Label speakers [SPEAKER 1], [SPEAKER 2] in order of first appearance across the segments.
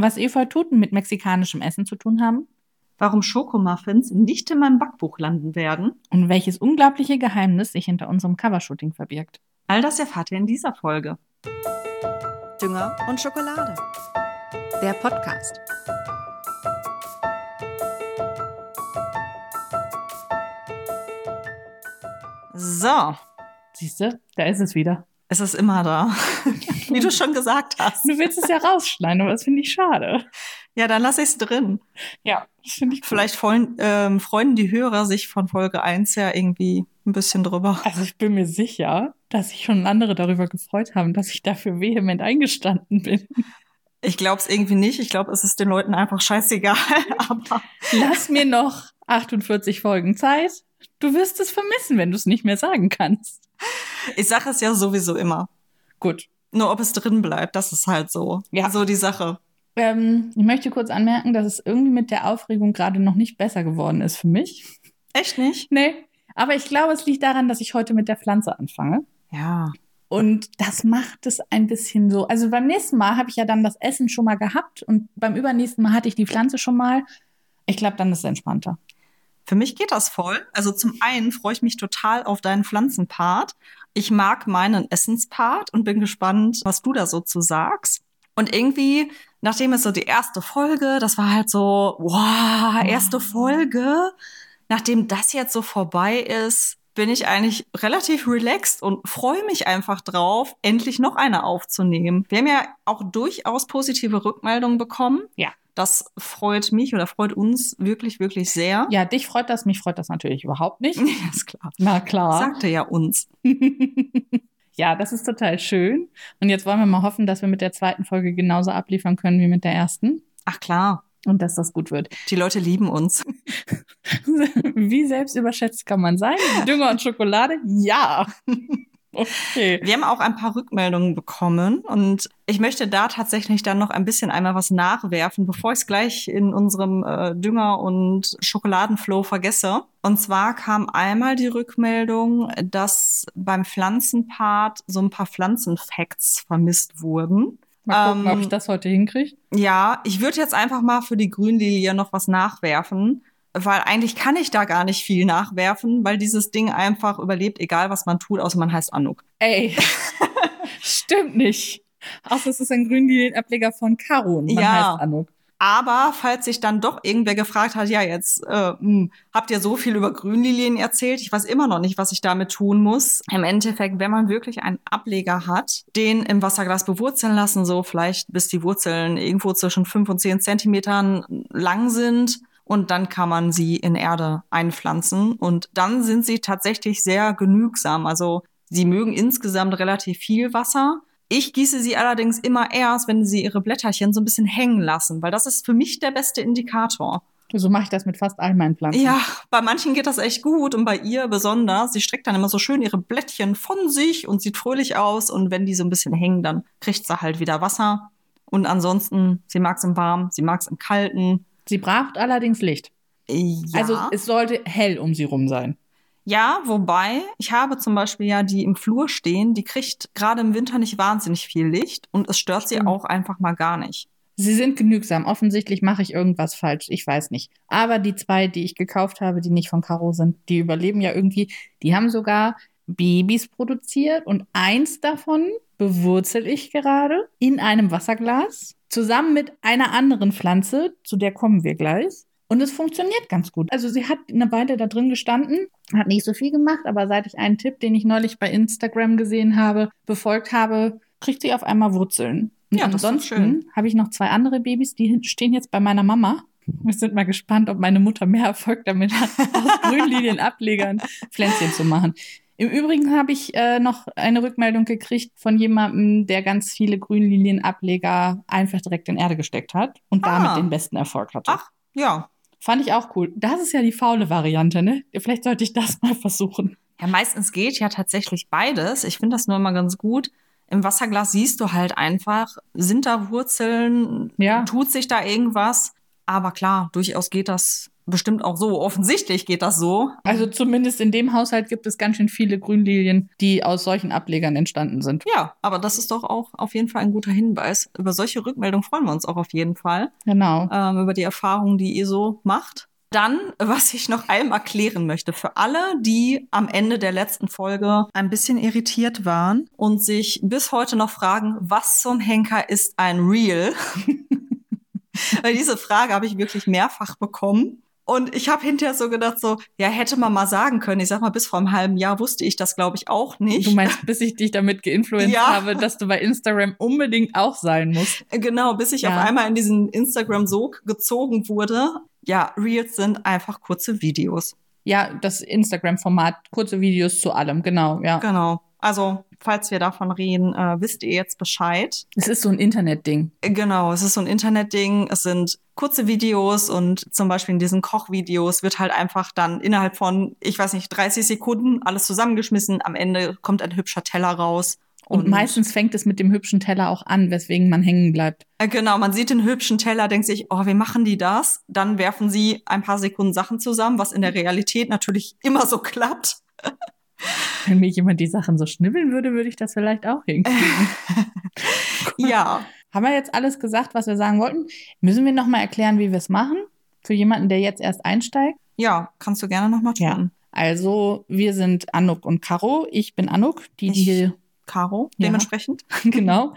[SPEAKER 1] was Efeututen mit mexikanischem Essen zu tun haben
[SPEAKER 2] warum Schokomuffins nicht in meinem Backbuch landen werden
[SPEAKER 1] und welches unglaubliche Geheimnis sich hinter unserem Covershooting verbirgt.
[SPEAKER 2] All das erfahrt ihr in dieser Folge.
[SPEAKER 3] Dünger und Schokolade. Der Podcast.
[SPEAKER 2] So.
[SPEAKER 1] Siehst du, da ist es wieder.
[SPEAKER 2] Es ist immer da, wie du schon gesagt hast.
[SPEAKER 1] Du willst es ja rausschneiden, aber das finde ich schade.
[SPEAKER 2] Ja, dann lasse ich es drin.
[SPEAKER 1] Ja,
[SPEAKER 2] das finde ich. Cool. Vielleicht freuen, ähm, freuen die Hörer sich von Folge 1 ja irgendwie ein bisschen drüber.
[SPEAKER 1] Also ich bin mir sicher, dass sich schon andere darüber gefreut haben, dass ich dafür vehement eingestanden bin.
[SPEAKER 2] Ich glaube es irgendwie nicht. Ich glaube, es ist den Leuten einfach scheißegal. Aber
[SPEAKER 1] lass mir noch 48 Folgen Zeit. Du wirst es vermissen, wenn du es nicht mehr sagen kannst.
[SPEAKER 2] Ich sage es ja sowieso immer.
[SPEAKER 1] Gut.
[SPEAKER 2] Nur ob es drin bleibt, das ist halt so. Ja. So die Sache.
[SPEAKER 1] Ähm, ich möchte kurz anmerken, dass es irgendwie mit der Aufregung gerade noch nicht besser geworden ist für mich.
[SPEAKER 2] Echt nicht?
[SPEAKER 1] Nee. Aber ich glaube, es liegt daran, dass ich heute mit der Pflanze anfange.
[SPEAKER 2] Ja.
[SPEAKER 1] Und das macht es ein bisschen so. Also beim nächsten Mal habe ich ja dann das Essen schon mal gehabt und beim übernächsten Mal hatte ich die Pflanze schon mal. Ich glaube, dann ist es entspannter.
[SPEAKER 2] Für mich geht das voll. Also zum einen freue ich mich total auf deinen Pflanzenpart. Ich mag meinen Essenspart und bin gespannt, was du da so zu sagst. Und irgendwie, nachdem es so die erste Folge, das war halt so, wow, erste Folge. Nachdem das jetzt so vorbei ist, bin ich eigentlich relativ relaxed und freue mich einfach drauf, endlich noch eine aufzunehmen. Wir haben ja auch durchaus positive Rückmeldungen bekommen.
[SPEAKER 1] Ja.
[SPEAKER 2] Das freut mich oder freut uns wirklich, wirklich sehr.
[SPEAKER 1] Ja, dich freut das, mich freut das natürlich überhaupt nicht.
[SPEAKER 2] Ja, ist klar.
[SPEAKER 1] Na klar.
[SPEAKER 2] Sagte ja uns.
[SPEAKER 1] Ja, das ist total schön. Und jetzt wollen wir mal hoffen, dass wir mit der zweiten Folge genauso abliefern können wie mit der ersten.
[SPEAKER 2] Ach klar.
[SPEAKER 1] Und dass das gut wird.
[SPEAKER 2] Die Leute lieben uns.
[SPEAKER 1] wie selbst überschätzt kann man sein? Dünger und Schokolade? Ja.
[SPEAKER 2] Okay. Wir haben auch ein paar Rückmeldungen bekommen und ich möchte da tatsächlich dann noch ein bisschen einmal was nachwerfen, bevor ich es gleich in unserem äh, Dünger- und Schokoladenflow vergesse. Und zwar kam einmal die Rückmeldung, dass beim Pflanzenpart so ein paar Pflanzenfacts vermisst wurden.
[SPEAKER 1] Mal gucken, ähm, ob ich das heute hinkriege.
[SPEAKER 2] Ja, ich würde jetzt einfach mal für die Grünlilie noch was nachwerfen weil eigentlich kann ich da gar nicht viel nachwerfen, weil dieses Ding einfach überlebt, egal was man tut, außer man heißt Anuk.
[SPEAKER 1] Ey, stimmt nicht. Außer es ist ein Grünlinienableger von Caro und man ja. heißt Anuk.
[SPEAKER 2] Aber falls sich dann doch irgendwer gefragt hat, ja, jetzt äh, mh, hm, habt ihr so viel über Grünlilien erzählt, ich weiß immer noch nicht, was ich damit tun muss. Im Endeffekt, wenn man wirklich einen Ableger hat, den im Wasserglas bewurzeln lassen, so vielleicht bis die Wurzeln irgendwo zwischen fünf und zehn Zentimetern lang sind, und dann kann man sie in Erde einpflanzen und dann sind sie tatsächlich sehr genügsam. Also sie mögen insgesamt relativ viel Wasser. Ich gieße sie allerdings immer erst, wenn sie ihre Blätterchen so ein bisschen hängen lassen, weil das ist für mich der beste Indikator.
[SPEAKER 1] So mache ich das mit fast all meinen Pflanzen.
[SPEAKER 2] Ja, bei manchen geht das echt gut und bei ihr besonders. Sie streckt dann immer so schön ihre Blättchen von sich und sieht fröhlich aus. Und wenn die so ein bisschen hängen, dann kriegt sie halt wieder Wasser. Und ansonsten, sie mag es im Warmen, sie mag es im Kalten.
[SPEAKER 1] Sie braucht allerdings Licht.
[SPEAKER 2] Ja.
[SPEAKER 1] Also es sollte hell um sie rum sein.
[SPEAKER 2] Ja, wobei, ich habe zum Beispiel ja die im Flur stehen, die kriegt gerade im Winter nicht wahnsinnig viel Licht und es stört Stimmt. sie auch einfach mal gar nicht.
[SPEAKER 1] Sie sind genügsam. Offensichtlich mache ich irgendwas falsch. Ich weiß nicht. Aber die zwei, die ich gekauft habe, die nicht von Caro sind, die überleben ja irgendwie. Die haben sogar Babys produziert und eins davon bewurzel ich gerade in einem Wasserglas zusammen mit einer anderen Pflanze, zu der kommen wir gleich. Und es funktioniert ganz gut. Also sie hat eine Weile da drin gestanden, hat nicht so viel gemacht, aber seit ich einen Tipp, den ich neulich bei Instagram gesehen habe, befolgt habe, kriegt sie auf einmal Wurzeln. Und ja, ansonsten habe ich noch zwei andere Babys, die stehen jetzt bei meiner Mama. Wir sind mal gespannt, ob meine Mutter mehr Erfolg damit hat, aus Grünlinienablegern Pflänzchen zu machen. Im Übrigen habe ich äh, noch eine Rückmeldung gekriegt von jemandem, der ganz viele Grünlinienableger einfach direkt in Erde gesteckt hat und ah. damit den besten Erfolg hatte.
[SPEAKER 2] Ach, ja.
[SPEAKER 1] Fand ich auch cool. Das ist ja die faule Variante, ne? Vielleicht sollte ich das mal versuchen.
[SPEAKER 2] Ja, meistens geht ja tatsächlich beides. Ich finde das nur immer ganz gut. Im Wasserglas siehst du halt einfach, sind da Wurzeln, ja. tut sich da irgendwas. Aber klar, durchaus geht das bestimmt auch so. Offensichtlich geht das so.
[SPEAKER 1] Also zumindest in dem Haushalt gibt es ganz schön viele Grünlilien, die aus solchen Ablegern entstanden sind.
[SPEAKER 2] Ja, aber das ist doch auch auf jeden Fall ein guter Hinweis. Über solche Rückmeldungen freuen wir uns auch auf jeden Fall.
[SPEAKER 1] Genau.
[SPEAKER 2] Ähm, über die Erfahrungen, die ihr so macht. Dann, was ich noch einmal erklären möchte, für alle, die am Ende der letzten Folge ein bisschen irritiert waren und sich bis heute noch fragen, was zum Henker ist ein Real? Weil diese Frage habe ich wirklich mehrfach bekommen. Und ich habe hinterher so gedacht, so, ja, hätte man mal sagen können. Ich sag mal, bis vor einem halben Jahr wusste ich das, glaube ich, auch nicht.
[SPEAKER 1] Du meinst, bis ich dich damit geinfluenced
[SPEAKER 2] Ja.
[SPEAKER 1] habe, dass du bei Instagram unbedingt auch sein musst.
[SPEAKER 2] Genau, bis ich
[SPEAKER 1] Ja.
[SPEAKER 2] auf einmal in diesen Instagram-Sog gezogen wurde. Ja, Reels sind einfach kurze Videos.
[SPEAKER 1] Ja, das Instagram-Format, kurze Videos zu allem, genau, ja.
[SPEAKER 2] Genau. Also, falls wir davon reden, äh, wisst ihr jetzt Bescheid.
[SPEAKER 1] Es ist so ein Internetding.
[SPEAKER 2] Äh, Genau, es ist so ein Internetding. Es sind kurze Videos und zum Beispiel in diesen Kochvideos wird halt einfach dann innerhalb von, ich weiß nicht, 30 Sekunden alles zusammengeschmissen. Am Ende kommt ein hübscher Teller raus.
[SPEAKER 1] Und, meistens fängt es mit dem hübschen Teller auch an, weswegen man hängen bleibt.
[SPEAKER 2] Äh, Genau, man sieht den hübschen Teller, denkt sich, oh, wie machen die das? Dann werfen sie ein paar Sekunden Sachen zusammen, was in der Realität natürlich immer so klappt.
[SPEAKER 1] Wenn mir jemand die Sachen so schnibbeln würde, würde ich das vielleicht auch hinkriegen.
[SPEAKER 2] Ja,
[SPEAKER 1] Haben wir jetzt alles gesagt, was wir sagen wollten? Müssen wir noch mal erklären, wie wir es machen? Für jemanden, der jetzt erst einsteigt?
[SPEAKER 2] ja, kannst du gerne nochmal tun.
[SPEAKER 1] Ja. Also, wir sind Anuk und Caro. Ich bin Anuk, die, die
[SPEAKER 2] Caro,
[SPEAKER 1] Ja.
[SPEAKER 2] dementsprechend.
[SPEAKER 1] genau.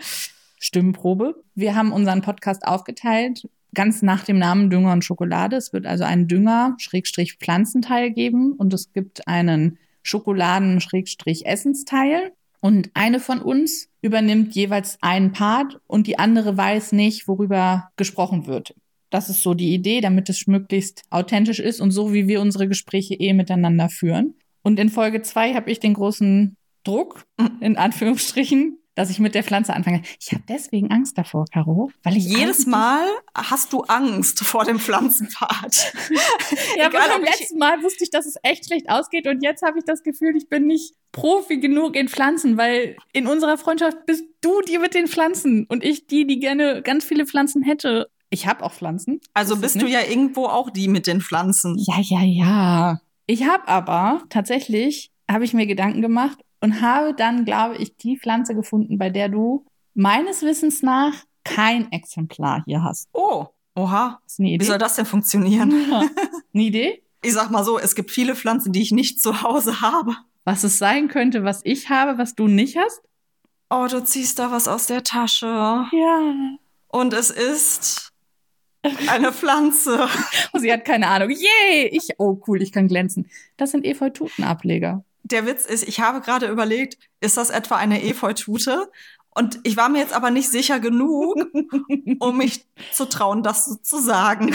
[SPEAKER 1] Stimmenprobe. Wir haben unseren Podcast aufgeteilt, ganz nach dem Namen Dünger und Schokolade. Es wird also einen Dünger-Pflanzenteil geben und es gibt einen Schokoladen-Essensteil. Und eine von uns übernimmt jeweils einen Part und die andere weiß nicht, worüber gesprochen wird. Das ist so die Idee, damit es möglichst authentisch ist und so, wie wir unsere Gespräche eh miteinander führen. Und in Folge zwei habe ich den großen Druck, in Anführungsstrichen, dass ich mit der Pflanze anfange. Ich habe deswegen Angst davor, Caro, weil ich
[SPEAKER 2] Jedes Mal hast du Angst vor dem Pflanzenpfad.
[SPEAKER 1] Ja,
[SPEAKER 2] Egal,
[SPEAKER 1] aber beim letzten Mal wusste ich, dass es echt schlecht ausgeht und jetzt habe ich das Gefühl, ich bin nicht Profi genug in Pflanzen, weil in unserer Freundschaft bist du die mit den Pflanzen und ich die, die gerne ganz viele Pflanzen hätte. Ich habe auch Pflanzen.
[SPEAKER 2] Also
[SPEAKER 1] Ist
[SPEAKER 2] bist du ja irgendwo auch die mit den Pflanzen.
[SPEAKER 1] Ja, ja, ja. Ich habe aber tatsächlich, habe ich mir Gedanken gemacht und habe dann, glaube ich, die Pflanze gefunden, bei der du meines Wissens nach kein Exemplar hier hast.
[SPEAKER 2] Oh, oha.
[SPEAKER 1] Ist eine
[SPEAKER 2] Wie
[SPEAKER 1] Idee?
[SPEAKER 2] soll das denn funktionieren?
[SPEAKER 1] Ja. Eine Idee?
[SPEAKER 2] Ich sag mal so, es gibt viele Pflanzen, die ich nicht zu Hause habe.
[SPEAKER 1] Was es sein könnte, was ich habe, was du nicht hast?
[SPEAKER 2] Oh, du ziehst da was aus der Tasche.
[SPEAKER 1] Ja.
[SPEAKER 2] Und es ist eine Pflanze.
[SPEAKER 1] Oh, sie hat keine Ahnung. Yay! Ich, oh cool, ich kann glänzen. Das sind Efeu-Tutenableger.
[SPEAKER 2] Der Witz ist, ich habe gerade überlegt, ist das etwa eine Efeutute? Und ich war mir jetzt aber nicht sicher genug, um mich zu trauen, das so zu sagen.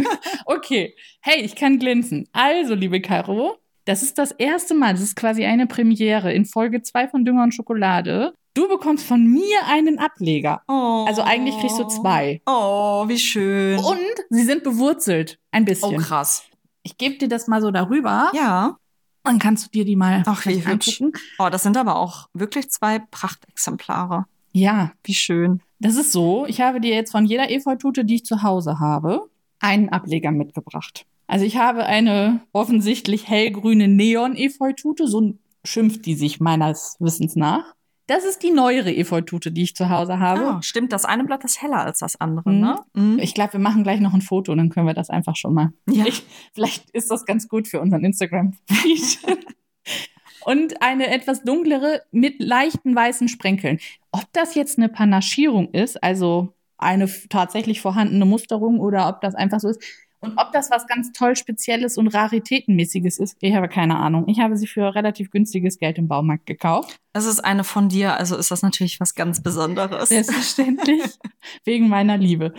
[SPEAKER 1] okay. Hey, ich kann glänzen. Also, liebe Caro, das ist das erste Mal, das ist quasi eine Premiere in Folge 2 von Dünger und Schokolade. Du bekommst von mir einen Ableger.
[SPEAKER 2] Oh.
[SPEAKER 1] Also eigentlich kriegst du zwei.
[SPEAKER 2] Oh, wie schön.
[SPEAKER 1] Und sie sind bewurzelt. Ein
[SPEAKER 2] oh,
[SPEAKER 1] bisschen.
[SPEAKER 2] krass.
[SPEAKER 1] ich gebe dir das mal so darüber.
[SPEAKER 2] Ja.
[SPEAKER 1] Dann kannst du dir die mal
[SPEAKER 2] Ach, wie hübsch.
[SPEAKER 1] angucken.
[SPEAKER 2] Oh, das sind aber auch wirklich zwei Prachtexemplare.
[SPEAKER 1] Ja,
[SPEAKER 2] Wie schön.
[SPEAKER 1] Das ist so, ich habe dir jetzt von jeder Efeutute, die ich zu Hause habe, einen Ableger mitgebracht. Also ich habe eine offensichtlich hellgrüne Neon-Efeutute, so schimpft die sich meines Wissens nach. Das ist die neuere Efeutute, die ich zu Hause habe.
[SPEAKER 2] Ah, stimmt, das eine Blatt ist heller als das andere,
[SPEAKER 1] Mhm.
[SPEAKER 2] ne? Mhm.
[SPEAKER 1] Ich glaube, wir machen gleich noch ein Foto, dann können wir das einfach schon mal.
[SPEAKER 2] Ja.
[SPEAKER 1] Ich, vielleicht ist das ganz gut für unseren Instagram-Feed. Und eine etwas dunklere mit leichten weißen Sprenkeln. Ob das jetzt eine Panaschierung ist, also eine tatsächlich vorhandene Musterung oder ob das einfach so ist. Und ob das was ganz toll Spezielles und Raritätenmäßiges ist, ich habe keine Ahnung. Ich habe sie für relativ günstiges Geld im Baumarkt gekauft.
[SPEAKER 2] Es ist eine von dir, also ist das natürlich was ganz Besonderes.
[SPEAKER 1] Selbstverständlich. wegen meiner Liebe.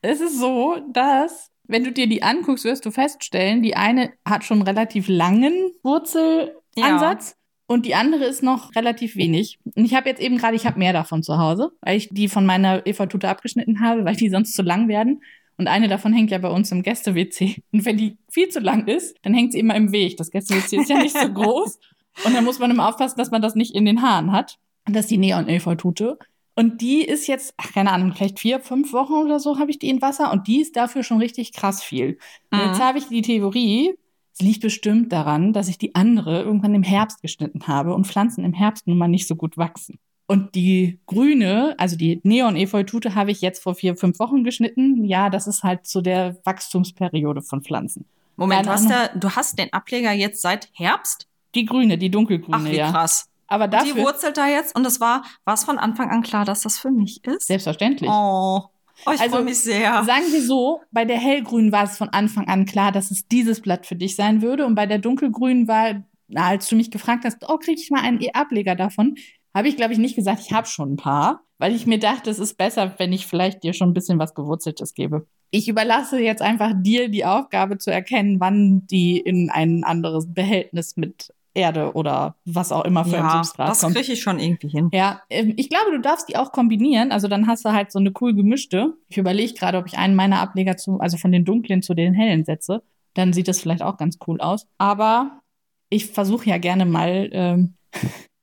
[SPEAKER 1] Es ist so, dass, wenn du dir die anguckst, wirst du feststellen, die eine hat schon einen relativ langen Wurzelansatz. Und die andere ist noch relativ wenig. Und ich habe jetzt eben gerade, ich habe mehr davon zu Hause, weil ich die von meiner Eva-Tute abgeschnitten habe, weil die sonst zu lang werden. Und eine davon hängt ja bei uns im Gäste-WC. Und wenn die viel zu lang ist, dann hängt sie immer im Weg. Das Gäste-WC ist ja nicht so groß. Und dann muss man immer aufpassen, dass man das nicht in den Haaren hat. Und das ist die Neon-Eva-Tute. Und die ist jetzt, ach, keine Ahnung, vielleicht vier, fünf Wochen oder so habe ich die in Wasser und die ist dafür schon richtig krass viel. Und
[SPEAKER 2] Mhm.
[SPEAKER 1] jetzt habe ich die Theorie, es liegt bestimmt daran, dass ich die andere irgendwann im Herbst geschnitten habe und Pflanzen im Herbst nun mal nicht so gut wachsen. Und die grüne, also die Neon-Efeutute, habe ich jetzt vor vier, fünf Wochen geschnitten. Ja, das ist halt zu der Wachstumsperiode von Pflanzen.
[SPEAKER 2] Moment, du hast, ja, du hast den Ableger jetzt seit Herbst?
[SPEAKER 1] Die grüne, die dunkelgrüne,
[SPEAKER 2] Ach, wie
[SPEAKER 1] ja.
[SPEAKER 2] krass.
[SPEAKER 1] Aber
[SPEAKER 2] Die
[SPEAKER 1] dafür,
[SPEAKER 2] wurzelt da jetzt und es war, war es von Anfang an klar, dass das für mich ist?
[SPEAKER 1] selbstverständlich.
[SPEAKER 2] Oh, oh ich
[SPEAKER 1] Also,
[SPEAKER 2] freue mich sehr.
[SPEAKER 1] Sagen wir so, bei der hellgrünen war es von Anfang an klar, dass es dieses Blatt für dich sein würde. Und bei der dunkelgrünen war, na, als du mich gefragt hast, oh, kriege ich mal einen Ableger davon, habe ich, glaube ich, nicht gesagt, ich habe schon ein paar, weil ich mir dachte, es ist besser, wenn ich vielleicht dir schon ein bisschen was Gewurzeltes gebe. Ich überlasse jetzt einfach dir die Aufgabe zu erkennen, wann die in ein anderes Behältnis mit Erde oder was auch immer für ein
[SPEAKER 2] Ja,
[SPEAKER 1] Substrat
[SPEAKER 2] das
[SPEAKER 1] kommt.
[SPEAKER 2] kriege ich schon irgendwie hin.
[SPEAKER 1] Ja, ähm, ich glaube, du darfst die auch kombinieren. Also dann hast du halt so eine cool gemischte. Ich überlege gerade, ob ich einen meiner Ableger zu, also von den dunklen zu den hellen setze. Dann sieht das vielleicht auch ganz cool aus. Aber ich versuche ja gerne mal ähm,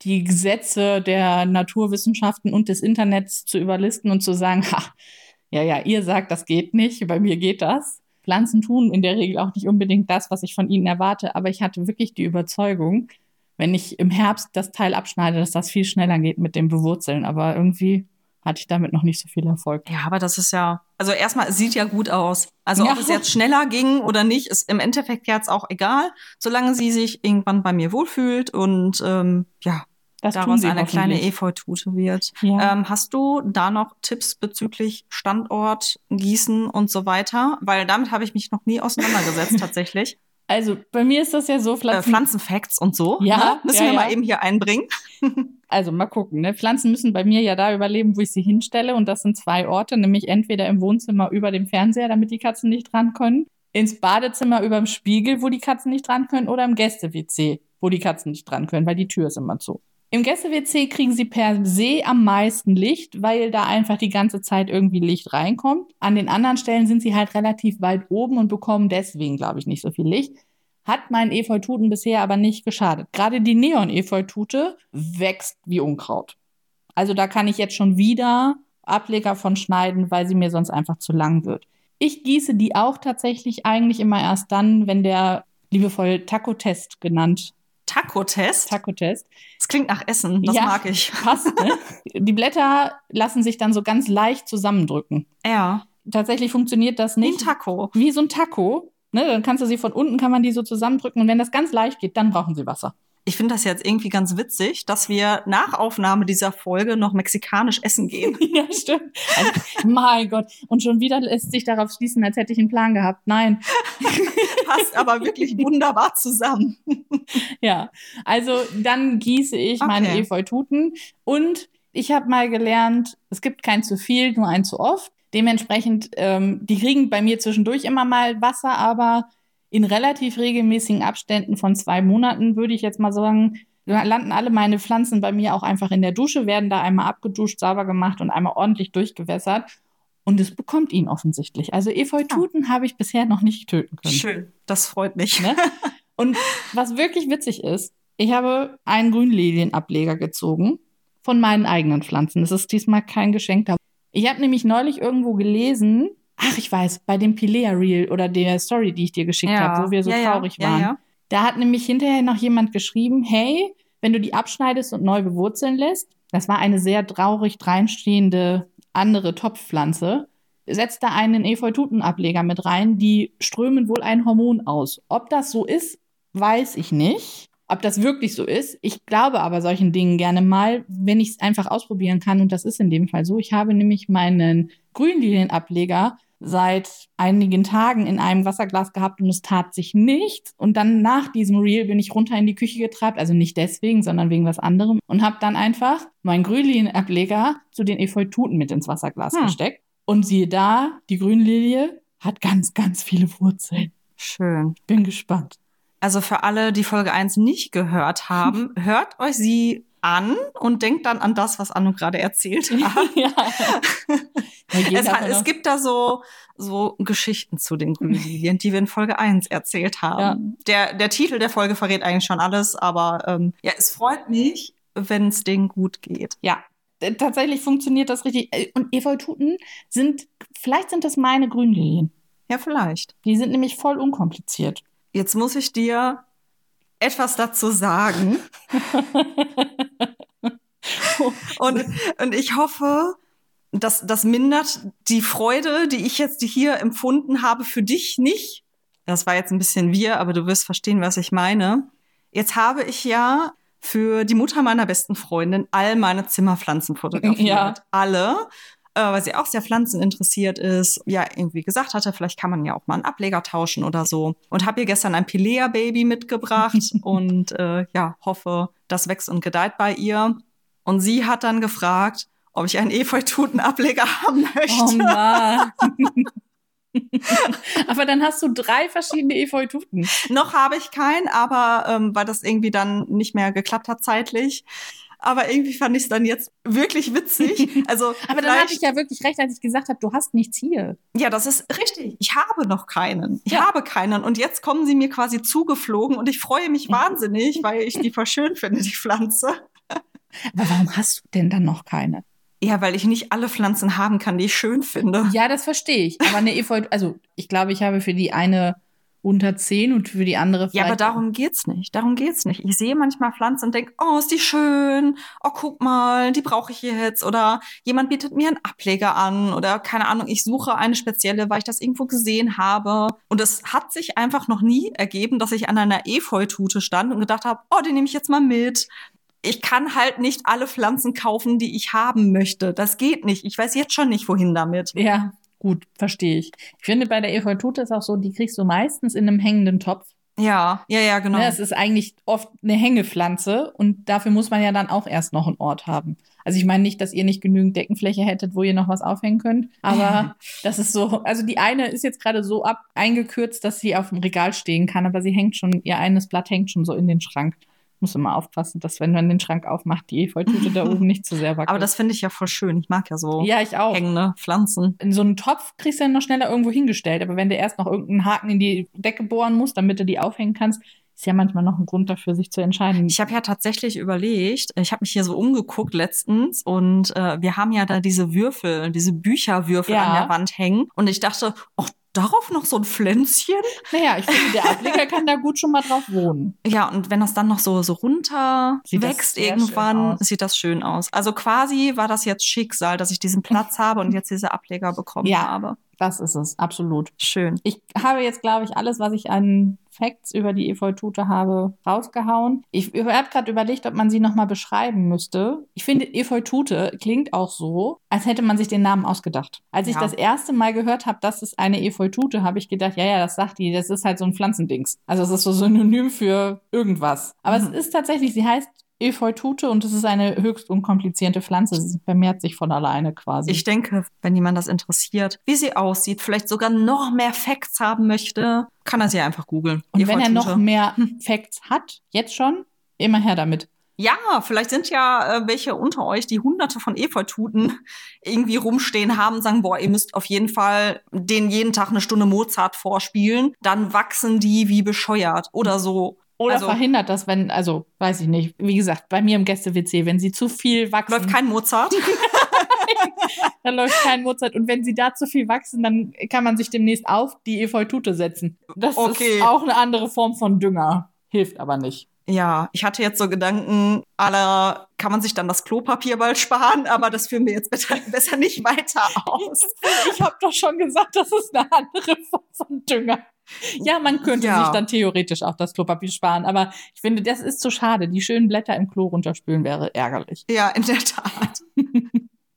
[SPEAKER 1] die Gesetze der Naturwissenschaften und des Internets zu überlisten und zu sagen, ha, ja, ja, ihr sagt, das geht nicht, bei mir geht das. Pflanzen tun in der Regel auch nicht unbedingt das, was ich von ihnen erwarte, aber ich hatte wirklich die Überzeugung, wenn ich im Herbst das Teil abschneide, dass das viel schneller geht mit dem Bewurzeln. Aber irgendwie hatte ich damit noch nicht so viel Erfolg.
[SPEAKER 2] Ja, aber das ist ja, also erstmal, es sieht ja gut aus. Also
[SPEAKER 1] Ja.
[SPEAKER 2] ob es jetzt schneller ging oder nicht, ist im Endeffekt jetzt auch egal, solange sie sich irgendwann bei mir wohlfühlt und ähm, ja,
[SPEAKER 1] Das
[SPEAKER 2] daraus eine kleine. Efeutute wird.
[SPEAKER 1] Ja.
[SPEAKER 2] Ähm, hast du da noch Tipps bezüglich Standort, Gießen und so weiter? Weil damit habe ich mich noch nie auseinandergesetzt tatsächlich.
[SPEAKER 1] Also bei mir ist das ja so,
[SPEAKER 2] Äh,
[SPEAKER 1] Pflanzen,
[SPEAKER 2] Pflanzenfacts und so.
[SPEAKER 1] Ja,
[SPEAKER 2] ne? Müssen
[SPEAKER 1] ja,
[SPEAKER 2] wir
[SPEAKER 1] ja.
[SPEAKER 2] mal eben hier einbringen.
[SPEAKER 1] also mal gucken. Ne? Pflanzen müssen bei mir ja da überleben, wo ich sie hinstelle. Und das sind zwei Orte, nämlich entweder im Wohnzimmer über dem Fernseher, damit die Katzen nicht dran können, ins Badezimmer über dem Spiegel, wo die Katzen nicht dran können, oder im Gäste-WC, wo die Katzen nicht dran können, weil die Tür ist immer zu. Im Gäste-WC kriegen sie per se am meisten Licht, weil da einfach die ganze Zeit irgendwie Licht reinkommt. An den anderen Stellen sind sie halt relativ weit oben und bekommen deswegen, glaube ich, nicht so viel Licht. Hat meinen Efeututen bisher aber nicht geschadet. Gerade die Neon-Efeutute wächst wie Unkraut. Also da kann ich jetzt schon wieder Ableger von schneiden, weil sie mir sonst einfach zu lang wird. Ich gieße die auch tatsächlich eigentlich immer erst dann, wenn der liebevoll Taco-Test genannt,
[SPEAKER 2] Taco-Test.
[SPEAKER 1] Taco-Test,
[SPEAKER 2] Das klingt nach Essen, das
[SPEAKER 1] Ja.
[SPEAKER 2] mag ich.
[SPEAKER 1] passt. Ne? die Blätter lassen sich dann so ganz leicht zusammendrücken.
[SPEAKER 2] Ja.
[SPEAKER 1] Tatsächlich funktioniert das
[SPEAKER 2] Ein
[SPEAKER 1] nicht
[SPEAKER 2] Taco.
[SPEAKER 1] wie so ein Taco. Ne? Dann kannst du sie von unten, kann man die so zusammendrücken und wenn das ganz leicht geht, dann brauchen sie Wasser.
[SPEAKER 2] Ich finde das jetzt irgendwie ganz witzig, dass wir nach Aufnahme dieser Folge noch mexikanisch essen gehen.
[SPEAKER 1] Ja, stimmt. Also, mein Gott. Und schon wieder lässt sich darauf schließen, als hätte ich einen Plan gehabt. Nein.
[SPEAKER 2] Passt aber wirklich wunderbar zusammen.
[SPEAKER 1] Ja. Also dann gieße ich meine
[SPEAKER 2] Okay.
[SPEAKER 1] Efeututen. Und ich habe mal gelernt, es gibt kein zu viel, nur ein zu oft. Dementsprechend, ähm, die kriegen bei mir zwischendurch immer mal Wasser, aber in relativ regelmäßigen Abständen von zwei Monaten, würde ich jetzt mal sagen, landen alle meine Pflanzen bei mir auch einfach in der Dusche, werden da einmal abgeduscht, sauber gemacht und einmal ordentlich durchgewässert. Und es bekommt ihn offensichtlich. Also Efeututen habe ich bisher noch nicht töten können.
[SPEAKER 2] Schön. Das freut mich.
[SPEAKER 1] Ne? Und was wirklich witzig ist, ich habe einen Grünlilienableger gezogen von meinen eigenen Pflanzen. Das ist diesmal kein geschenkter. Ich habe nämlich neulich irgendwo gelesen, ach, ich weiß, bei dem Pilea Reel oder der Story, die ich dir geschickt habe, wo wir so
[SPEAKER 2] ja, ja,
[SPEAKER 1] traurig
[SPEAKER 2] ja,
[SPEAKER 1] waren.
[SPEAKER 2] Ja,
[SPEAKER 1] Da hat nämlich hinterher noch jemand geschrieben, hey, wenn du die abschneidest und neu bewurzeln lässt, das war eine sehr traurig dreinstehende andere Topfpflanze, setzt da einen Efeututenableger mit rein, die strömen wohl ein Hormon aus. Ob das so ist, weiß ich nicht. Ob das wirklich so ist. Ich glaube aber solchen Dingen gerne mal, wenn ich es einfach ausprobieren kann. Und das ist in dem Fall so. Ich habe nämlich meinen Grünlinienableger seit einigen Tagen in einem Wasserglas gehabt und es tat sich nichts. Und dann nach diesem Reel bin ich runter in die Küche getrabt, also nicht deswegen, sondern wegen was anderem und habe dann einfach meinen Grünlinienableger zu den Efeututen mit ins Wasserglas
[SPEAKER 2] Hm.
[SPEAKER 1] gesteckt. Und siehe da, die Grünlilie hat ganz, ganz viele Wurzeln.
[SPEAKER 2] Schön.
[SPEAKER 1] Bin gespannt.
[SPEAKER 2] Also für alle, die Folge 1 nicht gehört haben, hört euch sie an und denkt dann an das, was Anno gerade erzählt hat.
[SPEAKER 1] ja. Ja,
[SPEAKER 2] Es, es gibt da so, so Geschichten zu den Grünlilien, die wir in Folge 1 erzählt haben. Der, der Titel der Folge verrät eigentlich schon alles, aber ähm, ja, es freut mich, wenn es denen gut geht.
[SPEAKER 1] Ja. tatsächlich funktioniert das richtig. Äh, Und Efeututen sind, vielleicht sind das meine Grünlilien.
[SPEAKER 2] Ja, vielleicht.
[SPEAKER 1] Die sind nämlich voll unkompliziert.
[SPEAKER 2] Jetzt muss ich dir etwas dazu sagen. und, und ich hoffe, dass das mindert die Freude, die ich jetzt hier empfunden habe, für dich nicht. Das war jetzt ein bisschen wir, aber du wirst verstehen, was ich meine. Jetzt habe ich ja für die Mutter meiner besten Freundin all meine Zimmerpflanzen fotografiert.
[SPEAKER 1] Ja.
[SPEAKER 2] Alle. Äh, weil sie auch sehr pflanzeninteressiert ist. Ja, irgendwie gesagt hatte, vielleicht kann man ja auch mal einen Ableger tauschen oder so. Und habe ihr gestern ein Pilea-Baby mitgebracht und äh, ja, hoffe, das wächst und gedeiht bei ihr. Und sie hat dann gefragt, ob ich einen Efeututen-Ableger haben möchte.
[SPEAKER 1] Oh Mann. aber dann hast du drei verschiedene Efeututen.
[SPEAKER 2] Noch habe ich keinen, aber ähm, weil das irgendwie dann nicht mehr geklappt hat zeitlich. Aber irgendwie fand ich es dann jetzt wirklich witzig. Also
[SPEAKER 1] Aber dann hatte ich ja wirklich recht, als ich gesagt habe, du hast nichts hier.
[SPEAKER 2] Ja, das ist richtig. Ich habe noch keinen. Ich
[SPEAKER 1] Ja.
[SPEAKER 2] habe keinen. Und jetzt kommen sie mir quasi zugeflogen und ich freue mich wahnsinnig, weil ich die voll schön finde, die Pflanze.
[SPEAKER 1] Aber warum hast du denn dann noch keine?
[SPEAKER 2] Ja, weil ich nicht alle Pflanzen haben kann, die ich schön finde.
[SPEAKER 1] Ja, das verstehe ich. Aber eine Efeu, also ich glaube, ich habe für die eine unter 10 und für die andere
[SPEAKER 2] Ja,
[SPEAKER 1] vielleicht.
[SPEAKER 2] aber darum geht's nicht. Darum geht's nicht. Ich sehe manchmal Pflanzen und denke, oh, ist die schön. Oh, guck mal, die brauche ich jetzt. Oder jemand bietet mir einen Ableger an. Oder keine Ahnung, ich suche eine spezielle, weil ich das irgendwo gesehen habe. Und es hat sich einfach noch nie ergeben, dass ich an einer Efeutute stand und gedacht habe, oh, die nehme ich jetzt mal mit. Ich kann halt nicht alle Pflanzen kaufen, die ich haben möchte. Das geht nicht. Ich weiß jetzt schon nicht, wohin damit.
[SPEAKER 1] Ja, gut, verstehe ich. Ich finde, bei der Efeutute ist auch so, die kriegst du meistens in einem hängenden Topf.
[SPEAKER 2] Ja, ja, ja, genau.
[SPEAKER 1] Ne, es ist eigentlich oft eine Hängepflanze und dafür muss man ja dann auch erst noch einen Ort haben. Also ich meine nicht, dass ihr nicht genügend Deckenfläche hättet, wo ihr noch was aufhängen könnt, aber das ist so, also die eine ist jetzt gerade so ab eingekürzt, dass sie auf dem Regal stehen kann, aber sie hängt schon, ihr eines Blatt hängt schon so in den Schrank. Muss immer aufpassen, dass wenn man den Schrank aufmacht, die Efeutute da oben nicht zu sehr wackelt.
[SPEAKER 2] Aber das finde ich ja voll schön. Ich mag ja so
[SPEAKER 1] ja, ich auch.
[SPEAKER 2] hängende Pflanzen.
[SPEAKER 1] In so einen Topf kriegst du dann noch schneller irgendwo hingestellt, aber wenn du erst noch irgendeinen Haken in die Decke bohren musst, damit du die aufhängen kannst, ist ja manchmal noch ein Grund dafür, sich zu entscheiden.
[SPEAKER 2] Ich habe ja tatsächlich überlegt, ich habe mich hier so umgeguckt letztens und äh, wir haben ja da diese Würfel, diese Bücherwürfel
[SPEAKER 1] Ja.
[SPEAKER 2] an der Wand hängen und ich dachte, oh, darauf noch so ein Pflänzchen?
[SPEAKER 1] Naja, ich finde, der Ableger kann da gut schon mal drauf wohnen.
[SPEAKER 2] Ja, und wenn das dann noch so, so runter
[SPEAKER 1] Sieht
[SPEAKER 2] wächst irgendwann, sieht das schön aus. Also quasi war das jetzt Schicksal, dass ich diesen Platz habe und jetzt diese Ableger bekommen
[SPEAKER 1] Ja.
[SPEAKER 2] habe.
[SPEAKER 1] Das ist es, absolut.
[SPEAKER 2] Schön.
[SPEAKER 1] Ich habe jetzt, glaube ich, alles, was ich an Facts über die Efeutute habe, rausgehauen. Ich habe gerade überlegt, ob man sie nochmal beschreiben müsste. Ich finde, Efeutute klingt auch so, als hätte man sich den Namen ausgedacht. Als ich
[SPEAKER 2] Ja.
[SPEAKER 1] das erste Mal gehört habe, das ist eine Efeutute, habe ich gedacht, ja, ja, das sagt die, das ist halt so ein Pflanzendings. Also es ist so synonym für irgendwas. Aber
[SPEAKER 2] Mhm.
[SPEAKER 1] es ist tatsächlich, sie heißt Efeutute und es ist eine höchst unkomplizierte Pflanze. Sie vermehrt sich von alleine quasi.
[SPEAKER 2] Ich denke, wenn jemand das interessiert, wie sie aussieht, vielleicht sogar noch mehr Facts haben möchte, kann er sie einfach googeln.
[SPEAKER 1] Und wenn er
[SPEAKER 2] Efeutute.
[SPEAKER 1] noch mehr Facts hat, jetzt schon, immer her damit.
[SPEAKER 2] Ja, vielleicht sind ja äh, welche unter euch, die hunderte von Efeututen irgendwie rumstehen haben und sagen, boah, ihr müsst auf jeden Fall den jeden Tag eine Stunde Mozart vorspielen. Dann wachsen die wie bescheuert oder so.
[SPEAKER 1] Oder
[SPEAKER 2] Also-
[SPEAKER 1] verhindert das, wenn, also weiß ich nicht, wie gesagt, bei mir im Gäste-WC, wenn sie zu viel wachsen,
[SPEAKER 2] Läuft kein Mozart.
[SPEAKER 1] dann läuft kein Mozart. Und wenn sie da zu viel wachsen, dann kann man sich demnächst auf die Efeutute setzen. Das
[SPEAKER 2] Okay.
[SPEAKER 1] ist auch eine andere Form von Dünger. Hilft aber nicht.
[SPEAKER 2] ja, ich hatte jetzt so Gedanken, aller kann man sich dann das Klopapier bald sparen, aber das führen wir jetzt besser, besser nicht weiter aus.
[SPEAKER 1] Ich habe doch schon gesagt, das ist eine andere Form von Dünger. Ja, man könnte
[SPEAKER 2] Ja.
[SPEAKER 1] sich dann theoretisch auch das Klopapier sparen, aber ich finde, das ist zu schade. Die schönen Blätter im Klo runterspülen wäre ärgerlich.
[SPEAKER 2] Ja, in der Tat.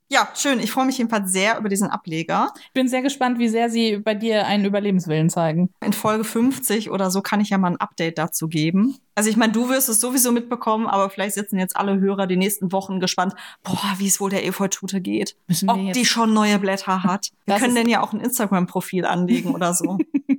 [SPEAKER 2] ja, schön. Ich freue mich jedenfalls sehr über diesen Ableger.
[SPEAKER 1] Ich bin sehr gespannt, wie sehr sie bei dir einen Überlebenswillen zeigen.
[SPEAKER 2] In Folge 50 oder so kann ich ja mal ein Update dazu geben. Also ich meine, du wirst es sowieso mitbekommen, aber vielleicht sitzen jetzt alle Hörer die nächsten Wochen gespannt, boah, wie es wohl der Efeutute geht. Ob die schon neue Blätter hat. Wir
[SPEAKER 1] Das
[SPEAKER 2] können denn ja auch ein Instagram-Profil anlegen oder so.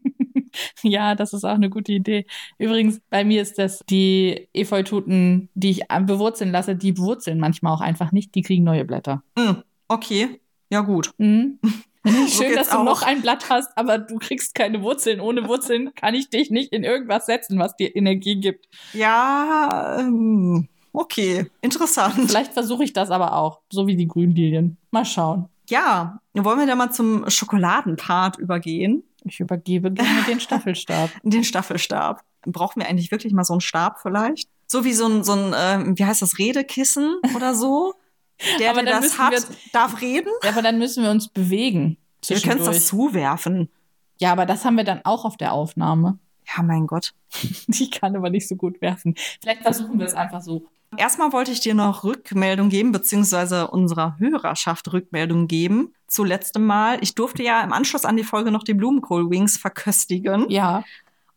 [SPEAKER 1] Ja, das ist auch eine gute Idee. Übrigens, bei mir ist das die Efeututen, die ich bewurzeln lasse, die wurzeln manchmal auch einfach nicht. Die kriegen neue Blätter.
[SPEAKER 2] Hm, okay, ja gut.
[SPEAKER 1] Mhm. Schön,
[SPEAKER 2] geht's
[SPEAKER 1] dass du
[SPEAKER 2] auch.
[SPEAKER 1] noch ein Blatt hast, aber du kriegst keine Wurzeln. Ohne Wurzeln kann ich dich nicht in irgendwas setzen, was dir Energie gibt.
[SPEAKER 2] Ja, ähm, okay, interessant.
[SPEAKER 1] Vielleicht versuche ich das aber auch, so wie die Grünlilien. Mal schauen.
[SPEAKER 2] Ja, wollen wir da mal zum Schokoladenpart übergehen?
[SPEAKER 1] Ich übergebe gerne den Staffelstab.
[SPEAKER 2] Den Staffelstab. Brauchen wir eigentlich wirklich mal so einen Stab vielleicht? So wie so ein, so ein äh, wie heißt das, Redekissen oder so? Der,
[SPEAKER 1] Aber
[SPEAKER 2] der das hat,
[SPEAKER 1] wir-
[SPEAKER 2] darf reden?
[SPEAKER 1] Ja, aber dann müssen wir uns bewegen.
[SPEAKER 2] Wir können es das
[SPEAKER 1] zwischendurch.
[SPEAKER 2] zuwerfen.
[SPEAKER 1] Ja, aber das haben wir dann auch auf der Aufnahme.
[SPEAKER 2] Ja, mein Gott.
[SPEAKER 1] Die kann aber nicht so gut werfen. Vielleicht versuchen wir es einfach so.
[SPEAKER 2] Erstmal wollte ich dir noch Rückmeldung geben, beziehungsweise unserer Hörerschaft Rückmeldung geben. Zu letztem Mal. Ich durfte ja im Anschluss an die Folge noch die Blumenkohl Wings verköstigen.
[SPEAKER 1] Ja,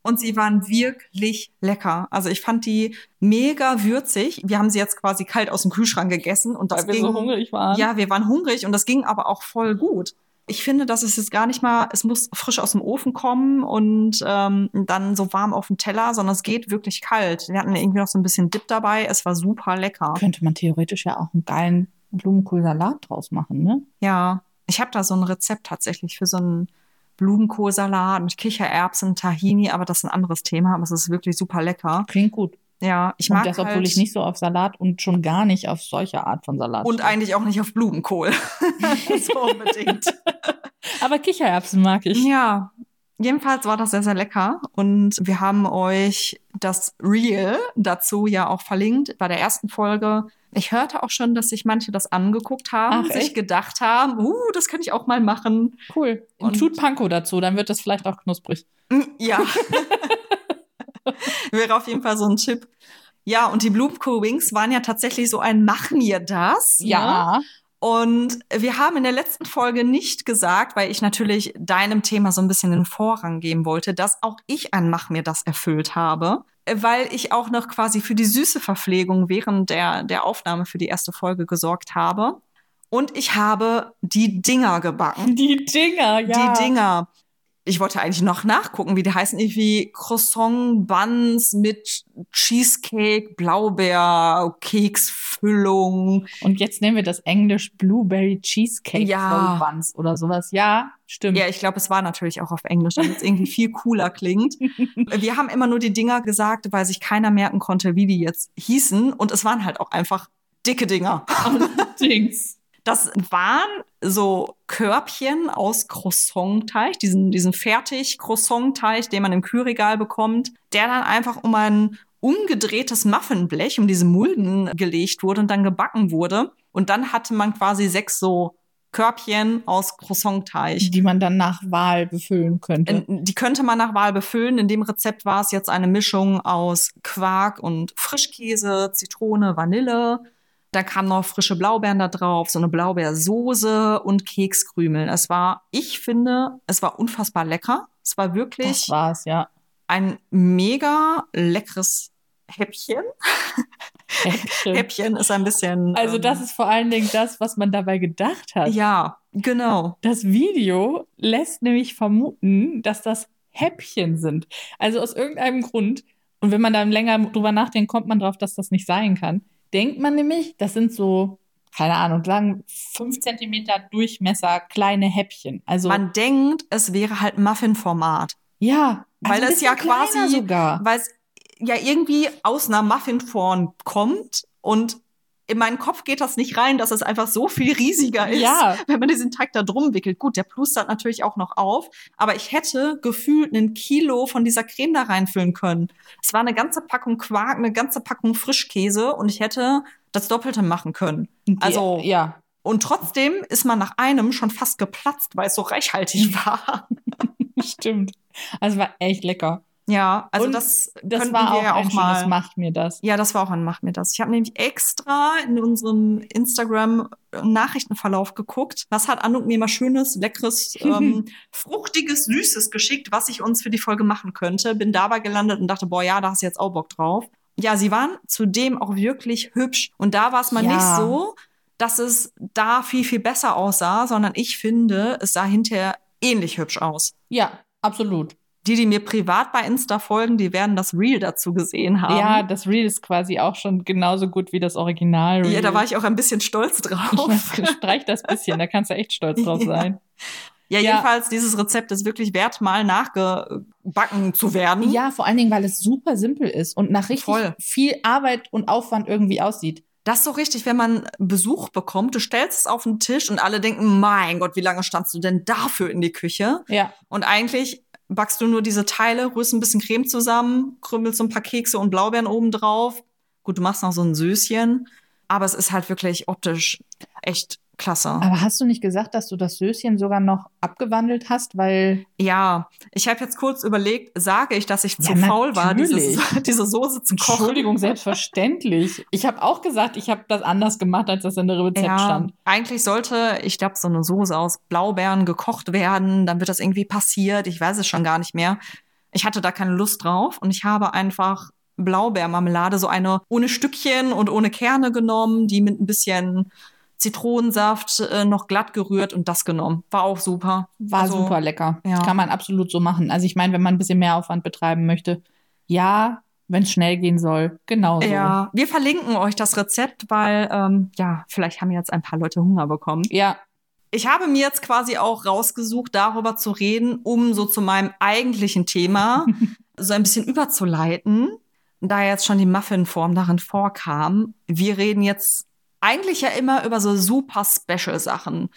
[SPEAKER 2] Und sie waren wirklich lecker. Also ich fand die mega würzig. Wir haben sie jetzt quasi kalt aus dem Kühlschrank gegessen und das
[SPEAKER 1] weil wir
[SPEAKER 2] ging.
[SPEAKER 1] so hungrig waren.
[SPEAKER 2] Ja, wir waren hungrig und das ging aber auch voll gut. Ich finde, dass es jetzt gar nicht mal, es muss frisch aus dem Ofen kommen und ähm, dann so warm auf dem Teller, sondern es geht wirklich kalt. Wir hatten irgendwie noch so ein bisschen Dip dabei. Es war super lecker.
[SPEAKER 1] Könnte man theoretisch ja auch einen geilen Blumenkohlsalat draus machen, ne?
[SPEAKER 2] Ja, ich habe da so ein Rezept tatsächlich für so einen Blumenkohlsalat mit Kichererbsen, Tahini, aber das ist ein anderes Thema, aber es ist wirklich super lecker.
[SPEAKER 1] Klingt gut.
[SPEAKER 2] Ja, ich
[SPEAKER 1] und
[SPEAKER 2] mag
[SPEAKER 1] das, obwohl
[SPEAKER 2] halt
[SPEAKER 1] ich nicht so auf Salat und schon gar nicht auf solche Art von Salat
[SPEAKER 2] und
[SPEAKER 1] stehe.
[SPEAKER 2] eigentlich auch nicht auf Blumenkohl. so unbedingt.
[SPEAKER 1] Aber Kichererbsen mag ich.
[SPEAKER 2] Ja, jedenfalls war das sehr, sehr lecker. Und wir haben euch das Reel dazu ja auch verlinkt bei der ersten Folge. Ich hörte auch schon, dass sich manche das angeguckt haben,
[SPEAKER 1] Ach,
[SPEAKER 2] sich
[SPEAKER 1] echt?
[SPEAKER 2] gedacht haben, uh, das kann ich auch mal machen.
[SPEAKER 1] Cool. Und,
[SPEAKER 2] Und-
[SPEAKER 1] tut Panko dazu, dann wird das vielleicht auch knusprig.
[SPEAKER 2] Mm, Ja. Wäre auf jeden Fall so ein Tipp. Ja, und die Blumenkohl Wings waren ja tatsächlich so ein Mach mir das. Ne?
[SPEAKER 1] Ja.
[SPEAKER 2] Und wir haben in der letzten Folge nicht gesagt, weil ich natürlich deinem Thema so ein bisschen den Vorrang geben wollte, dass auch ich ein Mach mir das erfüllt habe, weil ich auch noch quasi für die süße Verpflegung während der, der Aufnahme für die erste Folge gesorgt habe. Und ich habe die Dinger gebacken.
[SPEAKER 1] Die Dinger, ja.
[SPEAKER 2] Die Dinger. Ich wollte eigentlich noch nachgucken, wie die heißen. Irgendwie Croissant Buns mit Cheesecake, Blaubeer, Keksfüllung.
[SPEAKER 1] Und jetzt nehmen wir das Englisch Blueberry Cheesecake
[SPEAKER 2] Ja.
[SPEAKER 1] Buns oder sowas. Ja, stimmt.
[SPEAKER 2] Ja, ich glaube, es war natürlich auch auf Englisch, damit es irgendwie viel cooler klingt. Wir haben immer nur die Dinger gesagt, weil sich keiner merken konnte, wie die jetzt hießen. Und es waren halt auch einfach dicke Dinger.
[SPEAKER 1] Allerdings.
[SPEAKER 2] Das waren so Körbchen aus Croissant-Teig, diesen, diesen Fertig-Croissant-Teig, den man im Kühlregal bekommt, der dann einfach um ein umgedrehtes Muffinblech, um diese Mulden gelegt wurde und dann gebacken wurde. Und dann hatte man quasi sechs so Körbchen aus Croissant-Teig.
[SPEAKER 1] Die man dann nach Wahl befüllen könnte.
[SPEAKER 2] Die könnte man nach Wahl befüllen. In dem Rezept war es jetzt eine Mischung aus Quark und Frischkäse, Zitrone, Vanille. Da kamen noch frische Blaubeeren da drauf, so eine Blaubeersoße und Kekskrümel. Es war, ich finde, es war unfassbar lecker. Es war wirklich
[SPEAKER 1] das war's, ja.
[SPEAKER 2] ein mega leckeres Häppchen.
[SPEAKER 1] Häppchen.
[SPEAKER 2] Häppchen ist ein bisschen.
[SPEAKER 1] Also
[SPEAKER 2] ähm,
[SPEAKER 1] das ist vor allen Dingen das, was man dabei gedacht hat.
[SPEAKER 2] Ja, genau.
[SPEAKER 1] Das Video lässt nämlich vermuten, dass das Häppchen sind. Also aus irgendeinem Grund. Und wenn man dann länger drüber nachdenkt, kommt man drauf, dass das nicht sein kann. Denkt man nämlich, das sind so, keine Ahnung, sagen fünf Zentimeter Durchmesser kleine Häppchen. Also
[SPEAKER 2] Man denkt, es wäre halt Muffin-Format.
[SPEAKER 1] ja,
[SPEAKER 2] Weil
[SPEAKER 1] also ein
[SPEAKER 2] das ja quasi- weil es ja irgendwie aus einer Muffinform kommt und in meinen Kopf geht das nicht rein, dass es einfach so viel riesiger ist,
[SPEAKER 1] Ja.
[SPEAKER 2] wenn man diesen Teig da drum wickelt. Gut, der plustert natürlich auch noch auf, aber ich hätte gefühlt ein Kilo von dieser Creme da reinfüllen können. Es war eine ganze Packung Quark, eine ganze Packung Frischkäse und ich hätte das Doppelte machen können. Also-
[SPEAKER 1] ja,
[SPEAKER 2] Und trotzdem ist man nach einem schon fast geplatzt, weil es so reichhaltig war.
[SPEAKER 1] stimmt. Also war echt lecker.
[SPEAKER 2] Ja, also
[SPEAKER 1] Und
[SPEAKER 2] das,
[SPEAKER 1] Das
[SPEAKER 2] könnten
[SPEAKER 1] war
[SPEAKER 2] wir
[SPEAKER 1] auch
[SPEAKER 2] ja auch mal.
[SPEAKER 1] schönes Macht mir das.
[SPEAKER 2] Ja, das war auch ein Mach mir das. Ich habe nämlich extra in unserem Instagram-Nachrichtenverlauf geguckt. Was hat Anuk mir mal schönes, leckeres, ähm, fruchtiges, süßes geschickt, was ich uns für die Folge machen könnte. Bin dabei gelandet und dachte, boah, ja, da hast du jetzt auch Bock drauf. Ja, sie waren zudem auch wirklich hübsch. Und da war es mal
[SPEAKER 1] Ja.
[SPEAKER 2] nicht so, dass es da viel, viel besser aussah, sondern ich finde, es sah hinterher ähnlich hübsch aus.
[SPEAKER 1] Ja, absolut.
[SPEAKER 2] Die, die mir privat bei Insta folgen, die werden das Reel dazu gesehen haben.
[SPEAKER 1] Ja, das Reel ist quasi auch schon genauso gut wie das Original. -Reel.
[SPEAKER 2] Ja, da war ich auch ein bisschen stolz drauf.
[SPEAKER 1] Ich streich das bisschen, da kannst du echt stolz drauf
[SPEAKER 2] Ja.
[SPEAKER 1] sein.
[SPEAKER 2] Ja,
[SPEAKER 1] Ja.
[SPEAKER 2] jedenfalls, dieses Rezept ist wirklich wert, mal nachgebacken zu werden.
[SPEAKER 1] Ja, vor allen Dingen, weil es super simpel ist und nach richtig
[SPEAKER 2] Voll.
[SPEAKER 1] viel Arbeit und Aufwand irgendwie aussieht.
[SPEAKER 2] Das ist so richtig, wenn man Besuch bekommt, du stellst es auf den Tisch und alle denken, mein Gott, wie lange standst du denn dafür in die Küche?
[SPEAKER 1] Ja.
[SPEAKER 2] Und eigentlich backst du nur diese Teile, rührst ein bisschen Creme zusammen, krümelst so ein paar Kekse und Blaubeeren oben drauf. Gut, du machst noch so ein Söschen, aber es ist halt wirklich optisch echt klasse.
[SPEAKER 1] Aber hast du nicht gesagt, dass du das Söschen sogar noch abgewandelt hast, weil
[SPEAKER 2] Ja, ich habe jetzt kurz überlegt, sage ich, dass ich
[SPEAKER 1] Ja,
[SPEAKER 2] zu faul war, diese,
[SPEAKER 1] natürlich.
[SPEAKER 2] diese Soße zu kochen.
[SPEAKER 1] Entschuldigung, selbstverständlich. Ich habe auch gesagt, ich habe das anders gemacht, als das in der Rezept
[SPEAKER 2] Ja,
[SPEAKER 1] stand.
[SPEAKER 2] eigentlich sollte, ich glaube, so eine Soße aus Blaubeeren gekocht werden, dann wird das irgendwie passiert. Ich weiß es schon gar nicht mehr. Ich hatte da keine Lust drauf und ich habe einfach Blaubeermarmelade, so eine ohne Stückchen und ohne Kerne genommen, die mit ein bisschen Zitronensaft äh, noch glatt gerührt und das genommen. War auch super.
[SPEAKER 1] War
[SPEAKER 2] Also,
[SPEAKER 1] super lecker.
[SPEAKER 2] ja.
[SPEAKER 1] Kann man absolut so machen. Also ich meine, wenn man ein bisschen mehr Aufwand betreiben möchte, ja, wenn es schnell gehen soll, genau so.
[SPEAKER 2] Ja, wir verlinken euch das Rezept, weil, ähm, ja, vielleicht haben jetzt ein paar Leute Hunger bekommen.
[SPEAKER 1] Ja,
[SPEAKER 2] Ich habe mir jetzt quasi auch rausgesucht, darüber zu reden, um so zu meinem eigentlichen Thema so ein bisschen überzuleiten, da jetzt schon die Muffinform darin vorkam. Wir reden jetzt eigentlich ja immer über so super Special Sachen.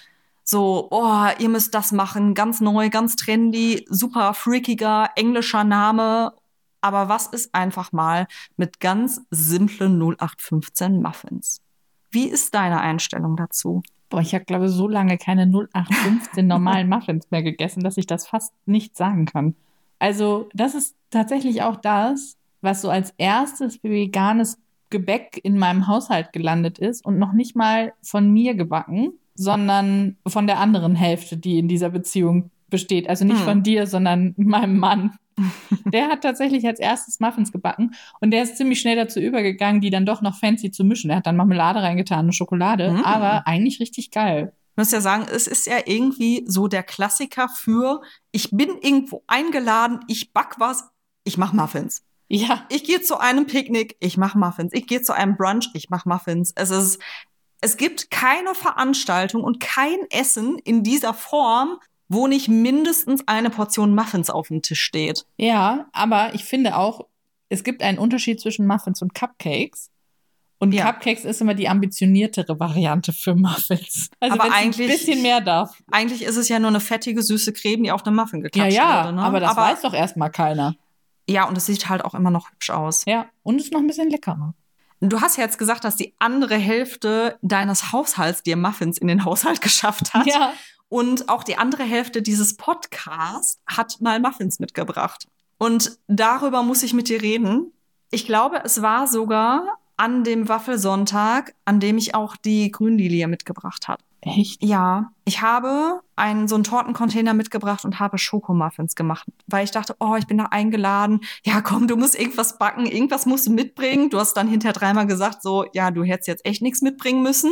[SPEAKER 2] So, oh, ihr müsst das machen, ganz neu, ganz trendy, super freakiger englischer Name. Aber was ist einfach mal mit ganz simplen 0815 Muffins? Wie ist deine Einstellung dazu?
[SPEAKER 1] boah, ich habe glaube ich, so lange keine 0815 normalen Muffins mehr gegessen, dass ich das fast nicht sagen kann. Also, das ist tatsächlich auch das, was so als erstes veganes Gebäck in meinem Haushalt gelandet ist und noch nicht mal von mir gebacken, sondern von der anderen Hälfte, die in dieser Beziehung besteht. Also nicht
[SPEAKER 2] Hm.
[SPEAKER 1] von dir, sondern meinem Mann. Der hat tatsächlich als erstes Muffins gebacken und der ist ziemlich schnell dazu übergegangen, die dann doch noch fancy zu mischen. Er hat dann Marmelade reingetan und Schokolade,
[SPEAKER 2] Mm.
[SPEAKER 1] aber eigentlich richtig geil.
[SPEAKER 2] Ich muss ja sagen, es ist ja irgendwie so der Klassiker für, ich bin irgendwo eingeladen, ich back was, ich mach Muffins.
[SPEAKER 1] Ja,
[SPEAKER 2] Ich gehe zu einem Picknick, ich mach Muffins. Ich gehe zu einem Brunch, ich mach Muffins. Es ist, es gibt keine Veranstaltung und kein Essen in dieser Form, wo nicht mindestens eine Portion Muffins auf dem Tisch steht.
[SPEAKER 1] ja, aber ich finde auch, es gibt einen Unterschied zwischen Muffins und Cupcakes. Und
[SPEAKER 2] Ja.
[SPEAKER 1] Cupcakes ist immer die ambitioniertere Variante für Muffins. Also
[SPEAKER 2] Aber
[SPEAKER 1] wenn es ein
[SPEAKER 2] eigentlich-
[SPEAKER 1] bisschen mehr darf.
[SPEAKER 2] Eigentlich ist es ja nur eine fettige, süße Creme, die auf einem Muffin
[SPEAKER 1] Ja,
[SPEAKER 2] geklatscht
[SPEAKER 1] ja,
[SPEAKER 2] wurde. Ne?
[SPEAKER 1] aber das weiß doch erstmal keiner.
[SPEAKER 2] Ja, und es sieht halt auch immer noch hübsch aus.
[SPEAKER 1] Ja, und ist noch ein bisschen leckerer.
[SPEAKER 2] Du hast ja jetzt gesagt, dass die andere Hälfte deines Haushalts dir Muffins in den Haushalt geschafft hat.
[SPEAKER 1] Ja,
[SPEAKER 2] Und auch die andere Hälfte dieses Podcasts hat mal Muffins mitgebracht. Und darüber muss ich mit dir reden. Ich glaube, es war sogar an dem Waffelsonntag, an dem ich auch die Grünlilie mitgebracht habe.
[SPEAKER 1] Echt?
[SPEAKER 2] Ja, ich habe einen so einen Tortencontainer mitgebracht und habe Schokomuffins gemacht, weil ich dachte, oh, ich bin da eingeladen. Ja, komm, du musst irgendwas backen, irgendwas musst du mitbringen. Du hast dann hinterher dreimal gesagt, so, ja, du hättest jetzt echt nichts mitbringen müssen.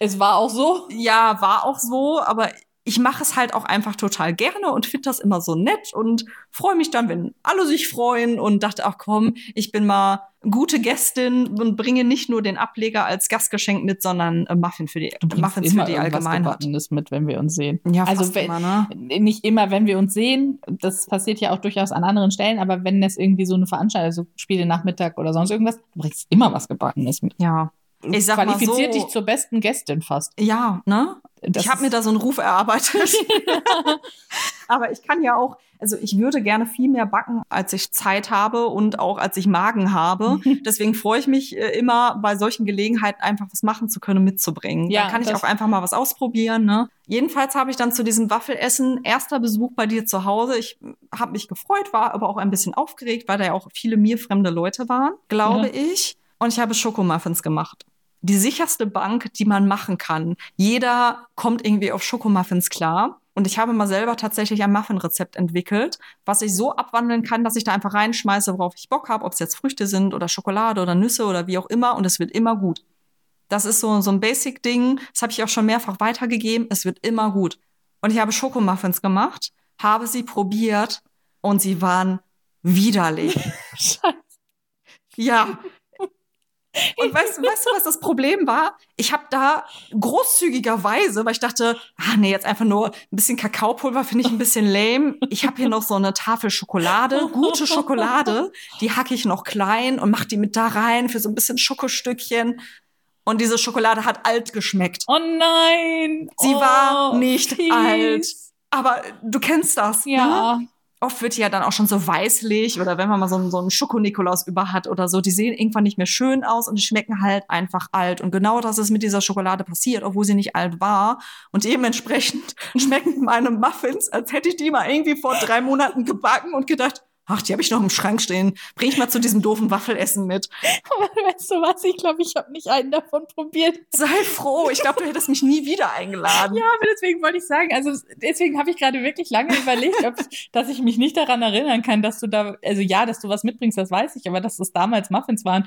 [SPEAKER 1] Es war auch so.
[SPEAKER 2] Ja, war auch so, aber ich mache es halt auch einfach total gerne und finde das immer so nett und freue mich dann, wenn alle sich freuen und dachte, ach komm, ich bin mal gute Gästin und bringe nicht nur den Ableger als Gastgeschenk mit, sondern äh, Muffin für die,
[SPEAKER 1] Du
[SPEAKER 2] Muffins
[SPEAKER 1] immer
[SPEAKER 2] für die Allgemeinheit.
[SPEAKER 1] Mit, wenn wir uns sehen.
[SPEAKER 2] Ja,
[SPEAKER 1] Also wenn-
[SPEAKER 2] immer, ne?
[SPEAKER 1] Nicht immer, wenn wir uns sehen. Das passiert ja auch durchaus an anderen Stellen. Aber wenn es irgendwie so eine Veranstaltung, also Spiele Nachmittag oder sonst irgendwas, du bringst immer was Gebackenes mit.
[SPEAKER 2] Ja. Ich sag
[SPEAKER 1] Qualifiziert
[SPEAKER 2] so,
[SPEAKER 1] dich zur besten Gästin fast.
[SPEAKER 2] ja, ne?
[SPEAKER 1] Das
[SPEAKER 2] ich habe mir da so einen Ruf erarbeitet. Aber ich kann ja auch, also ich würde gerne viel mehr backen, als ich Zeit habe und auch als ich Magen habe. Deswegen freue ich mich äh, immer bei solchen Gelegenheiten einfach was machen zu können mitzubringen.
[SPEAKER 1] Ja,
[SPEAKER 2] da kann ich auch einfach mal was ausprobieren. Ne? Jedenfalls habe ich dann zu diesem Waffelessen erster Besuch bei dir zu Hause. Ich habe mich gefreut, war aber auch ein bisschen aufgeregt, weil da ja auch viele mir fremde Leute waren, glaube
[SPEAKER 1] Ja.
[SPEAKER 2] ich. Und ich habe Schokomuffins gemacht die sicherste Bank, die man machen kann. Jeder kommt irgendwie auf Schokomuffins klar. Und ich habe mal selber tatsächlich ein Muffin-Rezept entwickelt, was ich so abwandeln kann, dass ich da einfach reinschmeiße, worauf ich Bock habe, ob es jetzt Früchte sind oder Schokolade oder Nüsse oder wie auch immer. Und es wird immer gut. Das ist so, so ein Basic-Ding. Das habe ich auch schon mehrfach weitergegeben. Es wird immer gut. Und ich habe Schokomuffins gemacht, habe sie probiert und sie waren widerlich.
[SPEAKER 1] Scheiße.
[SPEAKER 2] Ja. Und weißt, weißt du, was das Problem war? Ich habe da großzügigerweise, weil ich dachte, ah nee, jetzt einfach nur ein bisschen Kakaopulver finde ich ein bisschen lame. Ich habe hier noch so eine Tafel Schokolade, gute Schokolade, die hacke ich noch klein und mache die mit da rein für so ein bisschen Schokostückchen. Und diese Schokolade hat alt geschmeckt.
[SPEAKER 1] Oh nein!
[SPEAKER 2] Sie
[SPEAKER 1] oh,
[SPEAKER 2] war nicht
[SPEAKER 1] fies.
[SPEAKER 2] alt. Aber du kennst das,
[SPEAKER 1] Ja.
[SPEAKER 2] ne? Oft wird die ja dann auch schon so weißlich oder wenn man mal so, so einen Schoko-Nikolaus über hat oder so, die sehen irgendwann nicht mehr schön aus und die schmecken halt einfach alt. Und genau das ist mit dieser Schokolade passiert, obwohl sie nicht alt war. Und dementsprechend schmecken meine Muffins, als hätte ich die mal irgendwie vor drei Monaten gebacken und gedacht, ach, die habe ich noch im Schrank stehen. Bring ich mal zu diesem doofen Waffelessen mit.
[SPEAKER 1] Aber weißt du was? Ich glaube, ich habe nicht einen davon probiert.
[SPEAKER 2] Sei froh. Ich glaube, du hättest mich nie wieder eingeladen.
[SPEAKER 1] Ja, aber deswegen wollte ich sagen, also deswegen habe ich gerade wirklich lange überlegt, ob, dass ich mich nicht daran erinnern kann, dass du da, also ja, dass du was mitbringst, das weiß ich, aber dass es damals Muffins waren,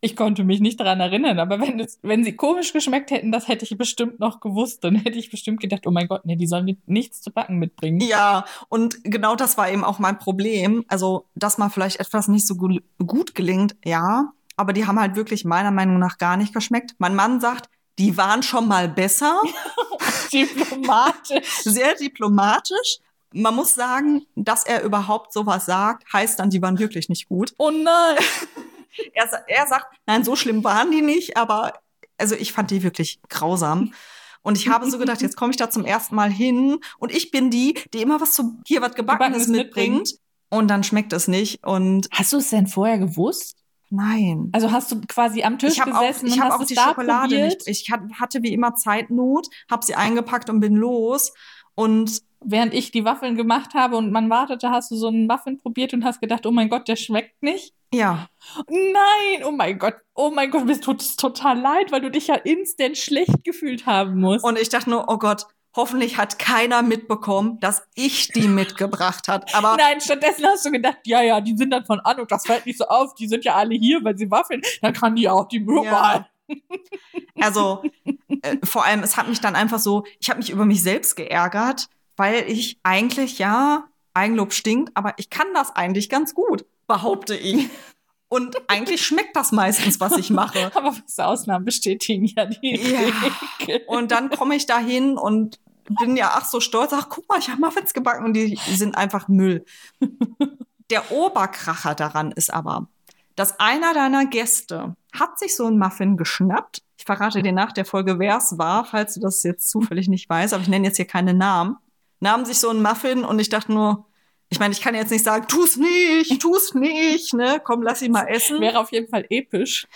[SPEAKER 1] ich konnte mich nicht daran erinnern. Aber wenn, es, wenn sie komisch geschmeckt hätten, das hätte ich bestimmt noch gewusst. Dann hätte ich bestimmt gedacht, oh mein Gott, nee, die sollen mir nichts zu backen mitbringen.
[SPEAKER 2] Ja, und genau das war eben auch mein Problem. Also, dass mal vielleicht etwas nicht so gu- gut gelingt, ja. Aber die haben halt wirklich meiner Meinung nach gar nicht geschmeckt. Mein Mann sagt, die waren schon mal besser.
[SPEAKER 1] Diplomatisch.
[SPEAKER 2] Sehr diplomatisch. Man muss sagen, dass er überhaupt sowas sagt, heißt dann, die waren wirklich nicht gut.
[SPEAKER 1] Oh nein.
[SPEAKER 2] Er, er sagt, nein, so schlimm waren die nicht, aber also ich fand die wirklich grausam. Und ich habe so gedacht, jetzt komme ich da zum ersten Mal hin und ich bin die, die immer was zu hier was Gebackenes
[SPEAKER 1] Gebackenes
[SPEAKER 2] mitbringt. Und dann schmeckt es nicht. Und
[SPEAKER 1] Hast du es denn vorher gewusst?
[SPEAKER 2] nein.
[SPEAKER 1] Also hast du quasi am Tisch
[SPEAKER 2] Ich habe auch,
[SPEAKER 1] gesessen
[SPEAKER 2] ich
[SPEAKER 1] und hast
[SPEAKER 2] auch
[SPEAKER 1] es
[SPEAKER 2] die
[SPEAKER 1] da
[SPEAKER 2] Schokolade
[SPEAKER 1] probiert?
[SPEAKER 2] nicht. Ich hat- hatte wie immer Zeitnot, habe sie eingepackt und bin los. Und
[SPEAKER 1] Während ich die Waffeln gemacht habe und man wartete, hast du so einen Muffin probiert und hast gedacht, oh mein Gott, der schmeckt nicht.
[SPEAKER 2] ja,
[SPEAKER 1] Nein, oh mein Gott, oh mein Gott, mir tut es total leid, weil du dich ja instant schlecht gefühlt haben musst.
[SPEAKER 2] und ich dachte nur, oh Gott, hoffentlich hat keiner mitbekommen, dass ich die mitgebracht hat. Aber
[SPEAKER 1] Nein, stattdessen hast du gedacht, ja, ja, die sind dann von an und das fällt nicht so auf, die sind ja alle hier, weil sie Waffeln, dann kann die auch die Mürbe.
[SPEAKER 2] Also äh, vor allem, es hat mich dann einfach so, ich habe mich über mich selbst geärgert, weil ich eigentlich, ja, Eigenlob stinkt, aber ich kann das eigentlich ganz gut, behaupte ich. Und eigentlich schmeckt das meistens, was ich mache.
[SPEAKER 1] Aber was Ausnahmen bestätigen ja die
[SPEAKER 2] Ja. Und dann komme ich da hin und bin ja ach so stolz, ach guck mal, ich habe Muffins gebacken und die sind einfach Müll. Der Oberkracher daran ist aber, dass einer deiner Gäste hat sich so einen Muffin geschnappt. Ich verrate dir nach der Folge, wer es war, falls du das jetzt zufällig nicht weißt, aber ich nenne jetzt hier keine Namen. Nahm sich so einen Muffin und ich dachte nur, ich meine, ich kann jetzt nicht sagen, tu's nicht, tu's nicht, ne? Komm, lass ihn mal essen.
[SPEAKER 1] Wäre auf jeden Fall episch.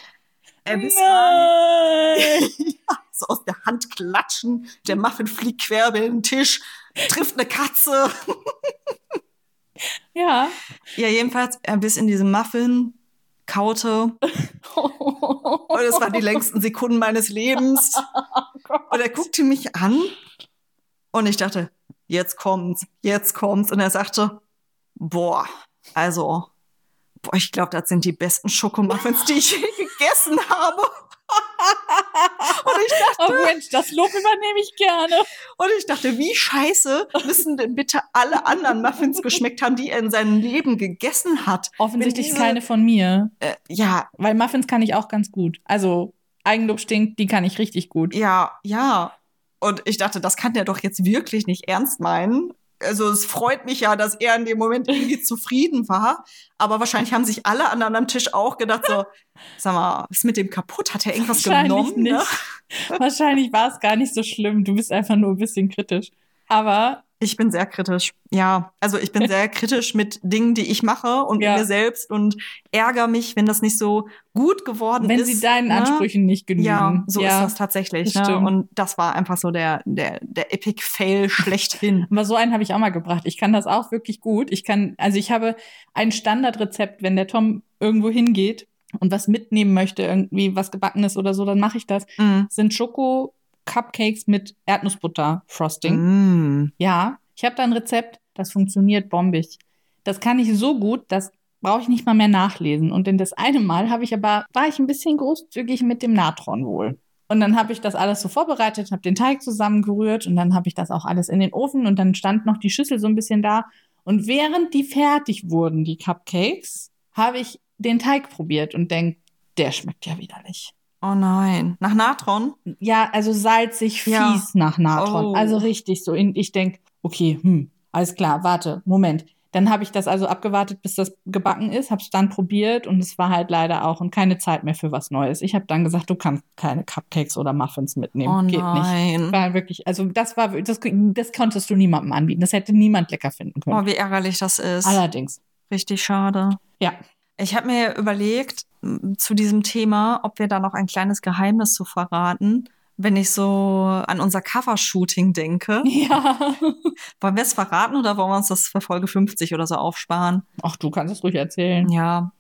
[SPEAKER 2] Er bis
[SPEAKER 1] Nein!
[SPEAKER 2] so aus der Hand klatschen. Der Muffin fliegt quer über den Tisch, trifft eine Katze.
[SPEAKER 1] Ja.
[SPEAKER 2] Ja, jedenfalls, er biss in diesem Muffin, kaute. Und es waren die längsten Sekunden meines Lebens. Und er guckte mich an und ich dachte, jetzt kommt's, jetzt kommt's. Und er sagte, boah, also, boah, ich glaube, das sind die besten Schokomuffins, die ich je gegessen habe. Und ich dachte,
[SPEAKER 1] Oh Mensch, das Lob übernehme ich gerne.
[SPEAKER 2] Und ich dachte, wie scheiße müssen denn bitte alle anderen Muffins geschmeckt haben, die er in seinem Leben gegessen hat?
[SPEAKER 1] Offensichtlich
[SPEAKER 2] diese-
[SPEAKER 1] keine von mir.
[SPEAKER 2] Äh, ja,
[SPEAKER 1] Weil Muffins kann ich auch ganz gut. Also Eigenlob stinkt, die kann ich richtig gut.
[SPEAKER 2] ja, ja. Und ich dachte, das kann der doch jetzt wirklich nicht ernst meinen. Also es freut mich ja, dass er in dem Moment irgendwie zufrieden war. Aber wahrscheinlich haben sich alle anderen am Tisch auch gedacht so, sag mal, was ist mit dem kaputt? Hat er irgendwas genommen? Ne?
[SPEAKER 1] Wahrscheinlich war es gar nicht so schlimm. Du bist einfach nur ein bisschen kritisch. Aber
[SPEAKER 2] Ich bin sehr kritisch. Ja, also ich bin sehr kritisch mit Dingen, die ich mache und
[SPEAKER 1] Ja.
[SPEAKER 2] mir selbst und ärgere mich, wenn das nicht so gut geworden
[SPEAKER 1] wenn
[SPEAKER 2] ist.
[SPEAKER 1] sie deinen
[SPEAKER 2] ne?
[SPEAKER 1] Ansprüchen nicht genügen.
[SPEAKER 2] Ja, so ist das tatsächlich.
[SPEAKER 1] das
[SPEAKER 2] Ne? Und das war einfach so der, der, der Epic Fail schlechthin.
[SPEAKER 1] Aber so einen habe ich auch mal gebracht. Ich kann das auch wirklich gut. Ich kann, also ich habe ein Standardrezept, wenn der Tom irgendwo hingeht und was mitnehmen möchte, irgendwie was gebackenes oder so, dann mache ich das.
[SPEAKER 2] Mm.
[SPEAKER 1] Sind Schoko-Cupcakes mit Erdnussbutter-Frosting.
[SPEAKER 2] Mm.
[SPEAKER 1] Ja, ich habe da ein Rezept, das funktioniert bombig. Das kann ich so gut, das brauche ich nicht mal mehr nachlesen. Und in das eine Mal habe ich aber, war ich ein bisschen großzügig mit dem Natron wohl. Und dann habe ich das alles so vorbereitet, habe den Teig zusammengerührt und dann habe ich das auch alles in den Ofen und dann stand noch die Schüssel so ein bisschen da. Und während die fertig wurden, die Cupcakes, habe ich den Teig probiert und denk, der schmeckt ja widerlich.
[SPEAKER 2] Oh nein. Nach Natron?
[SPEAKER 1] Ja, also salzig, fies
[SPEAKER 2] Ja.
[SPEAKER 1] nach Natron.
[SPEAKER 2] Oh.
[SPEAKER 1] Also richtig so. Ich denke, okay, hm, alles klar, warte, Moment. Dann habe ich das also abgewartet, bis das gebacken ist, habe es dann probiert und es war halt leider auch und keine Zeit mehr für was Neues. Ich habe dann gesagt, du kannst keine Cupcakes oder Muffins mitnehmen.
[SPEAKER 2] Oh
[SPEAKER 1] Geht nicht. War wirklich, also das war, das, das konntest du niemandem anbieten. Das hätte niemand lecker finden können.
[SPEAKER 2] Oh, wie ärgerlich das ist.
[SPEAKER 1] Allerdings.
[SPEAKER 2] Richtig schade.
[SPEAKER 1] Ja.
[SPEAKER 2] Ich habe mir überlegt, zu diesem Thema, ob wir da noch ein kleines Geheimnis zu verraten, wenn ich so an unser Covershooting denke.
[SPEAKER 1] Ja.
[SPEAKER 2] Wollen wir es verraten oder wollen wir uns das für Folge 50 oder so aufsparen?
[SPEAKER 1] Ach, du kannst es ruhig erzählen.
[SPEAKER 2] Ja.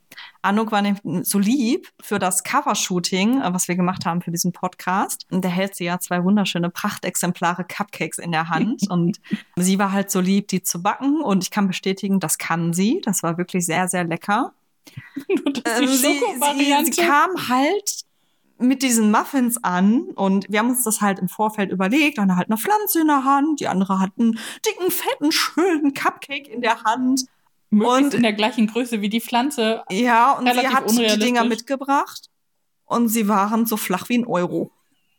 [SPEAKER 2] Anuk war nämlich so lieb für das Covershooting, äh, was wir gemacht haben für diesen Podcast. Und da hält sie ja zwei wunderschöne Prachtexemplare Cupcakes in der Hand. und sie war halt so lieb, die zu backen. Und ich kann bestätigen, das kann sie. Das war wirklich sehr, sehr lecker.
[SPEAKER 1] Nur dass
[SPEAKER 2] Ähm,
[SPEAKER 1] die
[SPEAKER 2] sie, sie, sie kam halt mit diesen Muffins an und wir haben uns das halt im Vorfeld überlegt. Eine halt eine Pflanze in der Hand, die andere hat einen dicken, fetten, schönen Cupcake in der Hand.
[SPEAKER 1] Möglichst
[SPEAKER 2] und-
[SPEAKER 1] in der gleichen Größe wie die Pflanze.
[SPEAKER 2] Ja, und sie hat die. Dinger mitgebracht und sie waren so flach wie ein Euro.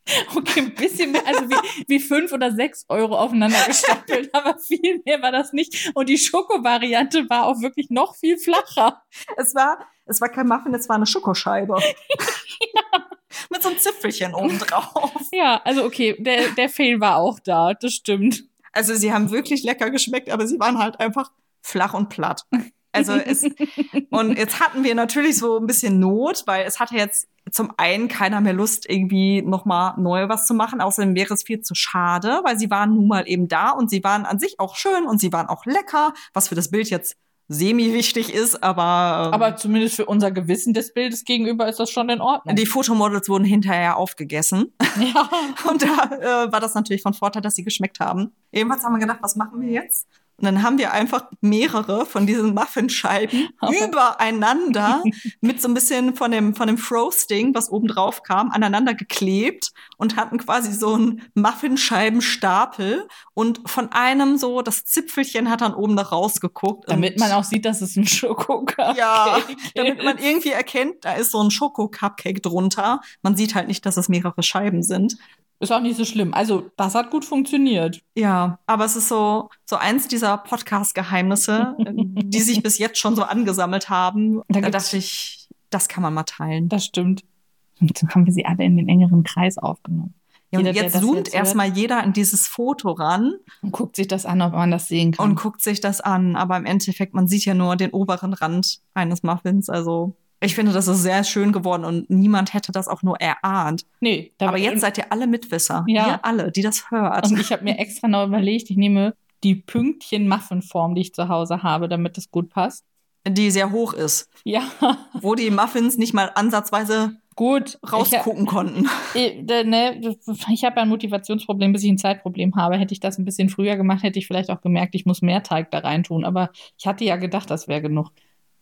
[SPEAKER 1] Okay, ein bisschen mehr, also wie, wie fünf oder sechs Euro aufeinander gestapelt, aber viel mehr war das nicht. Und die Schoko-Variante war auch wirklich noch viel flacher.
[SPEAKER 2] Es war, es war kein Muffin, es war eine Schokoscheibe. Mit so einem Zipfelchen oben drauf.
[SPEAKER 1] Ja, also okay, der, der Fail war auch da, das stimmt.
[SPEAKER 2] Also sie haben wirklich lecker geschmeckt, aber sie waren halt einfach flach und platt. Also es, und jetzt hatten wir natürlich so ein bisschen Not, weil es hatte jetzt zum einen keiner mehr Lust, irgendwie nochmal neu was zu machen. Außerdem wäre es viel zu schade, weil sie waren nun mal eben da und sie waren an sich auch schön und sie waren auch lecker, was für das Bild jetzt semi-wichtig ist, aber, ähm,
[SPEAKER 1] Aber zumindest für unser Gewissen des Bildes gegenüber ist das schon in Ordnung.
[SPEAKER 2] die Fotomodels wurden hinterher aufgegessen.
[SPEAKER 1] ja.
[SPEAKER 2] Und da äh, war das natürlich von Vorteil, dass sie geschmeckt haben. Ebenfalls haben wir gedacht, was machen wir jetzt? Und dann haben wir einfach mehrere von diesen Muffinscheiben übereinander mit so ein bisschen von dem, von dem Frosting, was oben drauf kam, aneinander geklebt und hatten quasi so einen Muffinscheibenstapel. Und von einem so, das Zipfelchen hat dann oben noch rausgeguckt.
[SPEAKER 1] Damit man auch sieht, dass es ein Schoko-Cupcake
[SPEAKER 2] ja,
[SPEAKER 1] ist.
[SPEAKER 2] damit man irgendwie erkennt, da ist so ein Schoko-Cupcake drunter. Man sieht halt nicht, dass es mehrere Scheiben sind.
[SPEAKER 1] Ist auch nicht so schlimm. Also, das hat gut funktioniert.
[SPEAKER 2] Ja, aber es ist so, so eins dieser Podcast-Geheimnisse, die sich bis jetzt schon so angesammelt haben.
[SPEAKER 1] Da
[SPEAKER 2] Da, dachte ich, das kann man mal teilen.
[SPEAKER 1] Das stimmt. Und so haben wir sie alle in den engeren Kreis aufgenommen.
[SPEAKER 2] Ja, und
[SPEAKER 1] Jeder, der
[SPEAKER 2] jetzt zoomt
[SPEAKER 1] jetzt
[SPEAKER 2] erstmal jeder in dieses Foto ran
[SPEAKER 1] Und guckt sich das an, ob man das sehen kann.
[SPEAKER 2] und guckt sich das an. Aber im Endeffekt, man sieht ja nur den oberen Rand eines Muffins. Also ich finde, das ist sehr schön geworden und niemand hätte das auch nur erahnt.
[SPEAKER 1] nee,
[SPEAKER 2] Aber jetzt seid ihr alle Mitwisser.
[SPEAKER 1] Ja.
[SPEAKER 2] Ihr alle, die das hört.
[SPEAKER 1] Und ich habe mir extra noch überlegt, ich nehme die Pünktchen-Muffin-Form, die ich zu Hause habe, damit das gut passt.
[SPEAKER 2] Die sehr hoch ist.
[SPEAKER 1] Ja,
[SPEAKER 2] Wo die Muffins nicht mal ansatzweise
[SPEAKER 1] gut.
[SPEAKER 2] rausgucken konnten.
[SPEAKER 1] Ich, äh, ne, ich habe ein Motivationsproblem, bis ich ein Zeitproblem habe. Hätte ich das ein bisschen früher gemacht, hätte ich vielleicht auch gemerkt, ich muss mehr Teig da rein tun. Aber ich hatte ja gedacht, das wäre genug.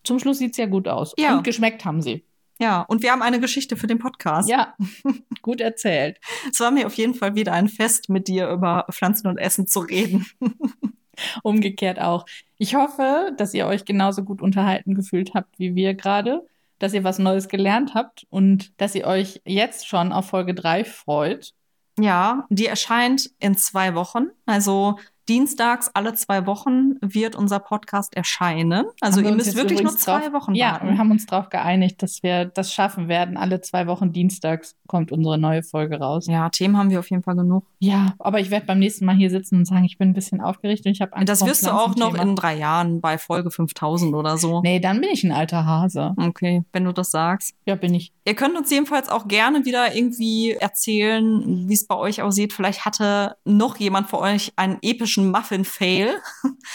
[SPEAKER 1] Zum Schluss sieht es ja gut aus.
[SPEAKER 2] Ja.
[SPEAKER 1] Und geschmeckt haben sie.
[SPEAKER 2] Ja, und wir haben eine Geschichte für den Podcast.
[SPEAKER 1] Ja, gut erzählt.
[SPEAKER 2] Es war mir auf jeden Fall wieder ein Fest, mit dir über Pflanzen und Essen zu reden.
[SPEAKER 1] Umgekehrt auch. Ich hoffe, dass ihr euch genauso gut unterhalten gefühlt habt wie wir gerade, dass ihr was Neues gelernt habt und dass ihr euch jetzt schon auf Folge 3 freut.
[SPEAKER 2] Ja, die erscheint in zwei Wochen. Also dienstags alle zwei Wochen wird unser Podcast erscheinen. Also ihr müsst wirklich nur zwei
[SPEAKER 1] drauf-
[SPEAKER 2] Wochen
[SPEAKER 1] Ja,
[SPEAKER 2] warten.
[SPEAKER 1] wir haben uns darauf geeinigt, dass wir das schaffen werden. Alle zwei Wochen dienstags kommt unsere neue Folge raus.
[SPEAKER 2] ja, Themen haben wir auf jeden Fall genug.
[SPEAKER 1] Ja, aber ich werde beim nächsten Mal hier sitzen und sagen, ich bin ein bisschen aufgeregt und ich habe Angst
[SPEAKER 2] das
[SPEAKER 1] vor
[SPEAKER 2] wirst du auch noch in drei Jahren bei Folge 5000 oder so.
[SPEAKER 1] Nee, dann bin ich ein alter Hase.
[SPEAKER 2] Okay, wenn du das sagst.
[SPEAKER 1] Ja, bin ich.
[SPEAKER 2] Ihr könnt uns jedenfalls auch gerne wieder irgendwie erzählen, wie es bei euch aussieht. Vielleicht hatte noch jemand von euch einen epischen Muffin-Fail.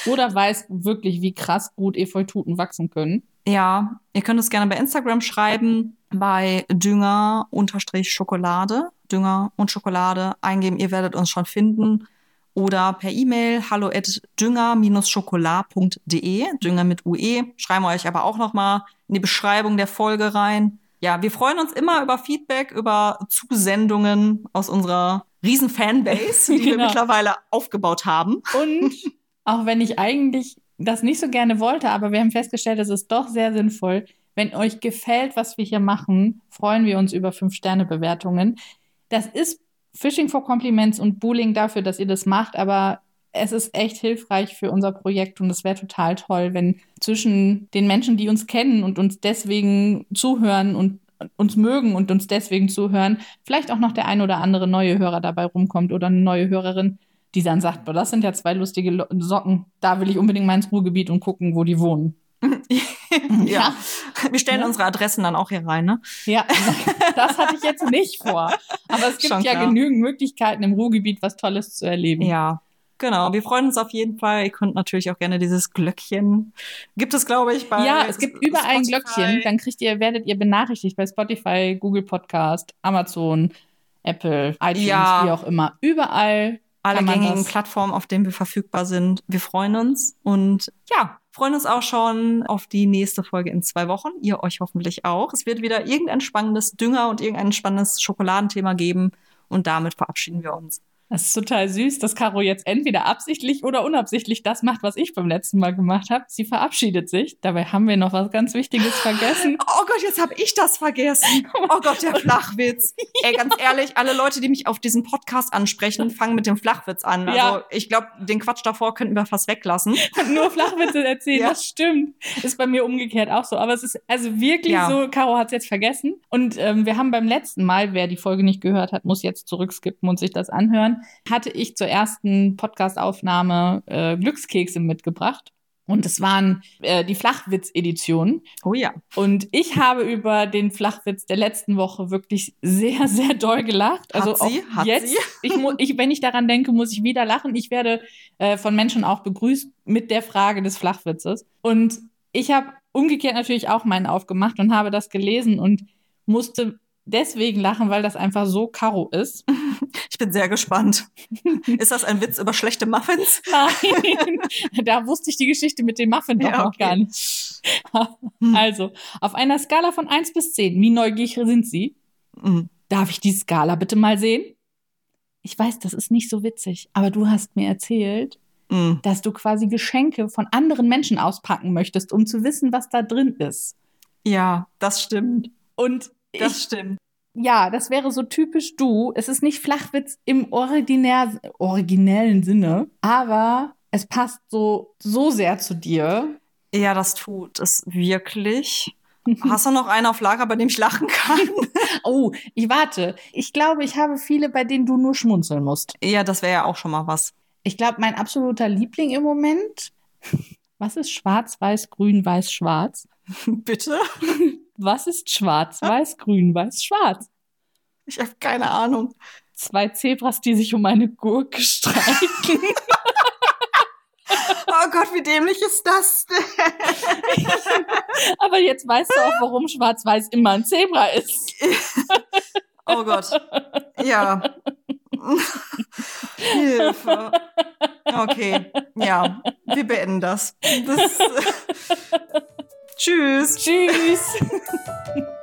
[SPEAKER 1] Oder weiß wirklich, wie krass gut Efeututen wachsen können.
[SPEAKER 2] Ja, ihr könnt es gerne bei Instagram schreiben, bei Dünger-Schokolade, Dünger und Schokolade eingeben, ihr werdet uns schon finden. Oder per E-Mail hallo at dünger-schokolade.de, Dünger mit UE. Schreiben wir euch aber auch noch mal in die Beschreibung der Folge rein. Ja, wir freuen uns immer über Feedback, über Zusendungen aus unserer riesen Fanbase, die wir
[SPEAKER 1] Genau.
[SPEAKER 2] mittlerweile aufgebaut haben.
[SPEAKER 1] Und auch wenn ich eigentlich das nicht so gerne wollte, aber wir haben festgestellt, es ist doch sehr sinnvoll, Wenn euch gefällt, was wir hier machen, freuen wir uns über 5-Sterne-Bewertungen. Das ist Phishing for Compliments und Bullying dafür, dass ihr das macht, aber es ist echt hilfreich für unser Projekt und es wäre total toll, wenn zwischen den Menschen, die uns kennen und uns deswegen zuhören und uns mögen und uns deswegen zuhören, vielleicht auch noch der ein oder andere neue Hörer dabei rumkommt oder eine neue Hörerin, die dann sagt, boah, das sind ja zwei lustige Socken, da will ich unbedingt mal ins Ruhrgebiet und gucken, wo die wohnen.
[SPEAKER 2] ja. Wir stellen ja. unsere Adressen dann auch hier rein, ne?
[SPEAKER 1] Ja, das hatte ich jetzt nicht vor. Aber es gibt Schon ja klar. genügend Möglichkeiten im Ruhrgebiet, was Tolles zu erleben.
[SPEAKER 2] Ja. Genau, wir freuen uns auf jeden Fall. Ihr könnt natürlich auch gerne dieses Glöckchen. Gibt es, glaube ich, bei
[SPEAKER 1] Ja, es gibt überall ein Glöckchen. Dann kriegt ihr, werdet ihr benachrichtigt bei Spotify, Google Podcast, Amazon, Apple, iTunes, ja. wie auch immer. Überall
[SPEAKER 2] alle gängigen Plattformen, auf denen wir verfügbar sind. Wir freuen uns und ja, freuen uns auch schon auf die nächste Folge in zwei Wochen. Ihr euch hoffentlich auch. Es wird wieder irgendein spannendes Dünger und irgendein spannendes Schokoladenthema geben und damit verabschieden wir uns.
[SPEAKER 1] Das ist total süß, dass Caro jetzt entweder absichtlich oder unabsichtlich das macht, was ich beim letzten Mal gemacht habe. Sie verabschiedet sich. Dabei haben wir noch was ganz Wichtiges vergessen.
[SPEAKER 2] Oh Gott, jetzt habe ich das vergessen. Oh Gott, der Flachwitz. Ey, ganz ehrlich, alle Leute, die mich auf diesem Podcast ansprechen, fangen mit dem Flachwitz an. Also ja. ich glaube, den Quatsch davor könnten wir fast weglassen.
[SPEAKER 1] Nur Flachwitze erzählen, ja. das stimmt. Ist bei mir umgekehrt auch so. Aber es ist also wirklich ja. so, Caro hat es jetzt vergessen. Und ähm, wir haben beim letzten Mal, wer die Folge nicht gehört hat, muss jetzt zurückskippen und sich das anhören hatte ich zur ersten Podcastaufnahme äh, Glückskekse mitgebracht. Und es waren äh, die Flachwitz-Editionen.
[SPEAKER 2] Oh ja.
[SPEAKER 1] Und ich habe über den Flachwitz der letzten Woche wirklich sehr, sehr doll gelacht.
[SPEAKER 2] Also Hat sie? Hat
[SPEAKER 1] jetzt,
[SPEAKER 2] sie?
[SPEAKER 1] Ich, ich, wenn ich daran denke, muss ich wieder lachen. Ich werde äh, von Menschen auch begrüßt mit der Frage des Flachwitzes. Und ich habe umgekehrt natürlich auch meinen aufgemacht und habe das gelesen und musste deswegen lachen, weil das einfach so Karo ist.
[SPEAKER 2] Ich bin sehr gespannt. Ist das ein Witz über schlechte Muffins?
[SPEAKER 1] Nein, da wusste ich die Geschichte mit den Muffins doch ja, noch gar nicht. Hm. Also, auf einer Skala von 1 bis 10, wie neugierig sind Sie? Mhm. Darf ich die Skala bitte mal sehen? Ich weiß, das ist nicht so witzig, aber du hast mir erzählt, mhm. dass du quasi Geschenke von anderen Menschen auspacken möchtest, um zu wissen, was da drin ist.
[SPEAKER 2] Ja, das stimmt.
[SPEAKER 1] Und
[SPEAKER 2] das ich, stimmt.
[SPEAKER 1] Ja, das wäre so typisch du. Es ist nicht Flachwitz im originär, originellen Sinne, aber es passt so, so sehr zu dir.
[SPEAKER 2] Ja, das tut es wirklich. Hast du noch einen auf Lager, bei dem ich lachen kann?
[SPEAKER 1] oh, ich warte. Ich glaube, ich habe viele, bei denen du nur schmunzeln musst.
[SPEAKER 2] Ja, das wäre ja auch schon mal was.
[SPEAKER 1] Ich glaube, mein absoluter Liebling im Moment. Was ist schwarz, weiß, grün, weiß, schwarz?
[SPEAKER 2] Bitte?
[SPEAKER 1] Was ist schwarz, weiß, grün, weiß, schwarz?
[SPEAKER 2] Ich habe keine Ahnung.
[SPEAKER 1] Zwei Zebras, die sich um eine Gurke streiten.
[SPEAKER 2] oh Gott, wie dämlich ist das denn?
[SPEAKER 1] Aber jetzt weißt du auch, warum schwarz-weiß immer ein Zebra ist.
[SPEAKER 2] oh Gott. Ja. Hilfe. Okay, ja, wir beenden das. das Tschüss.
[SPEAKER 1] Tschüss.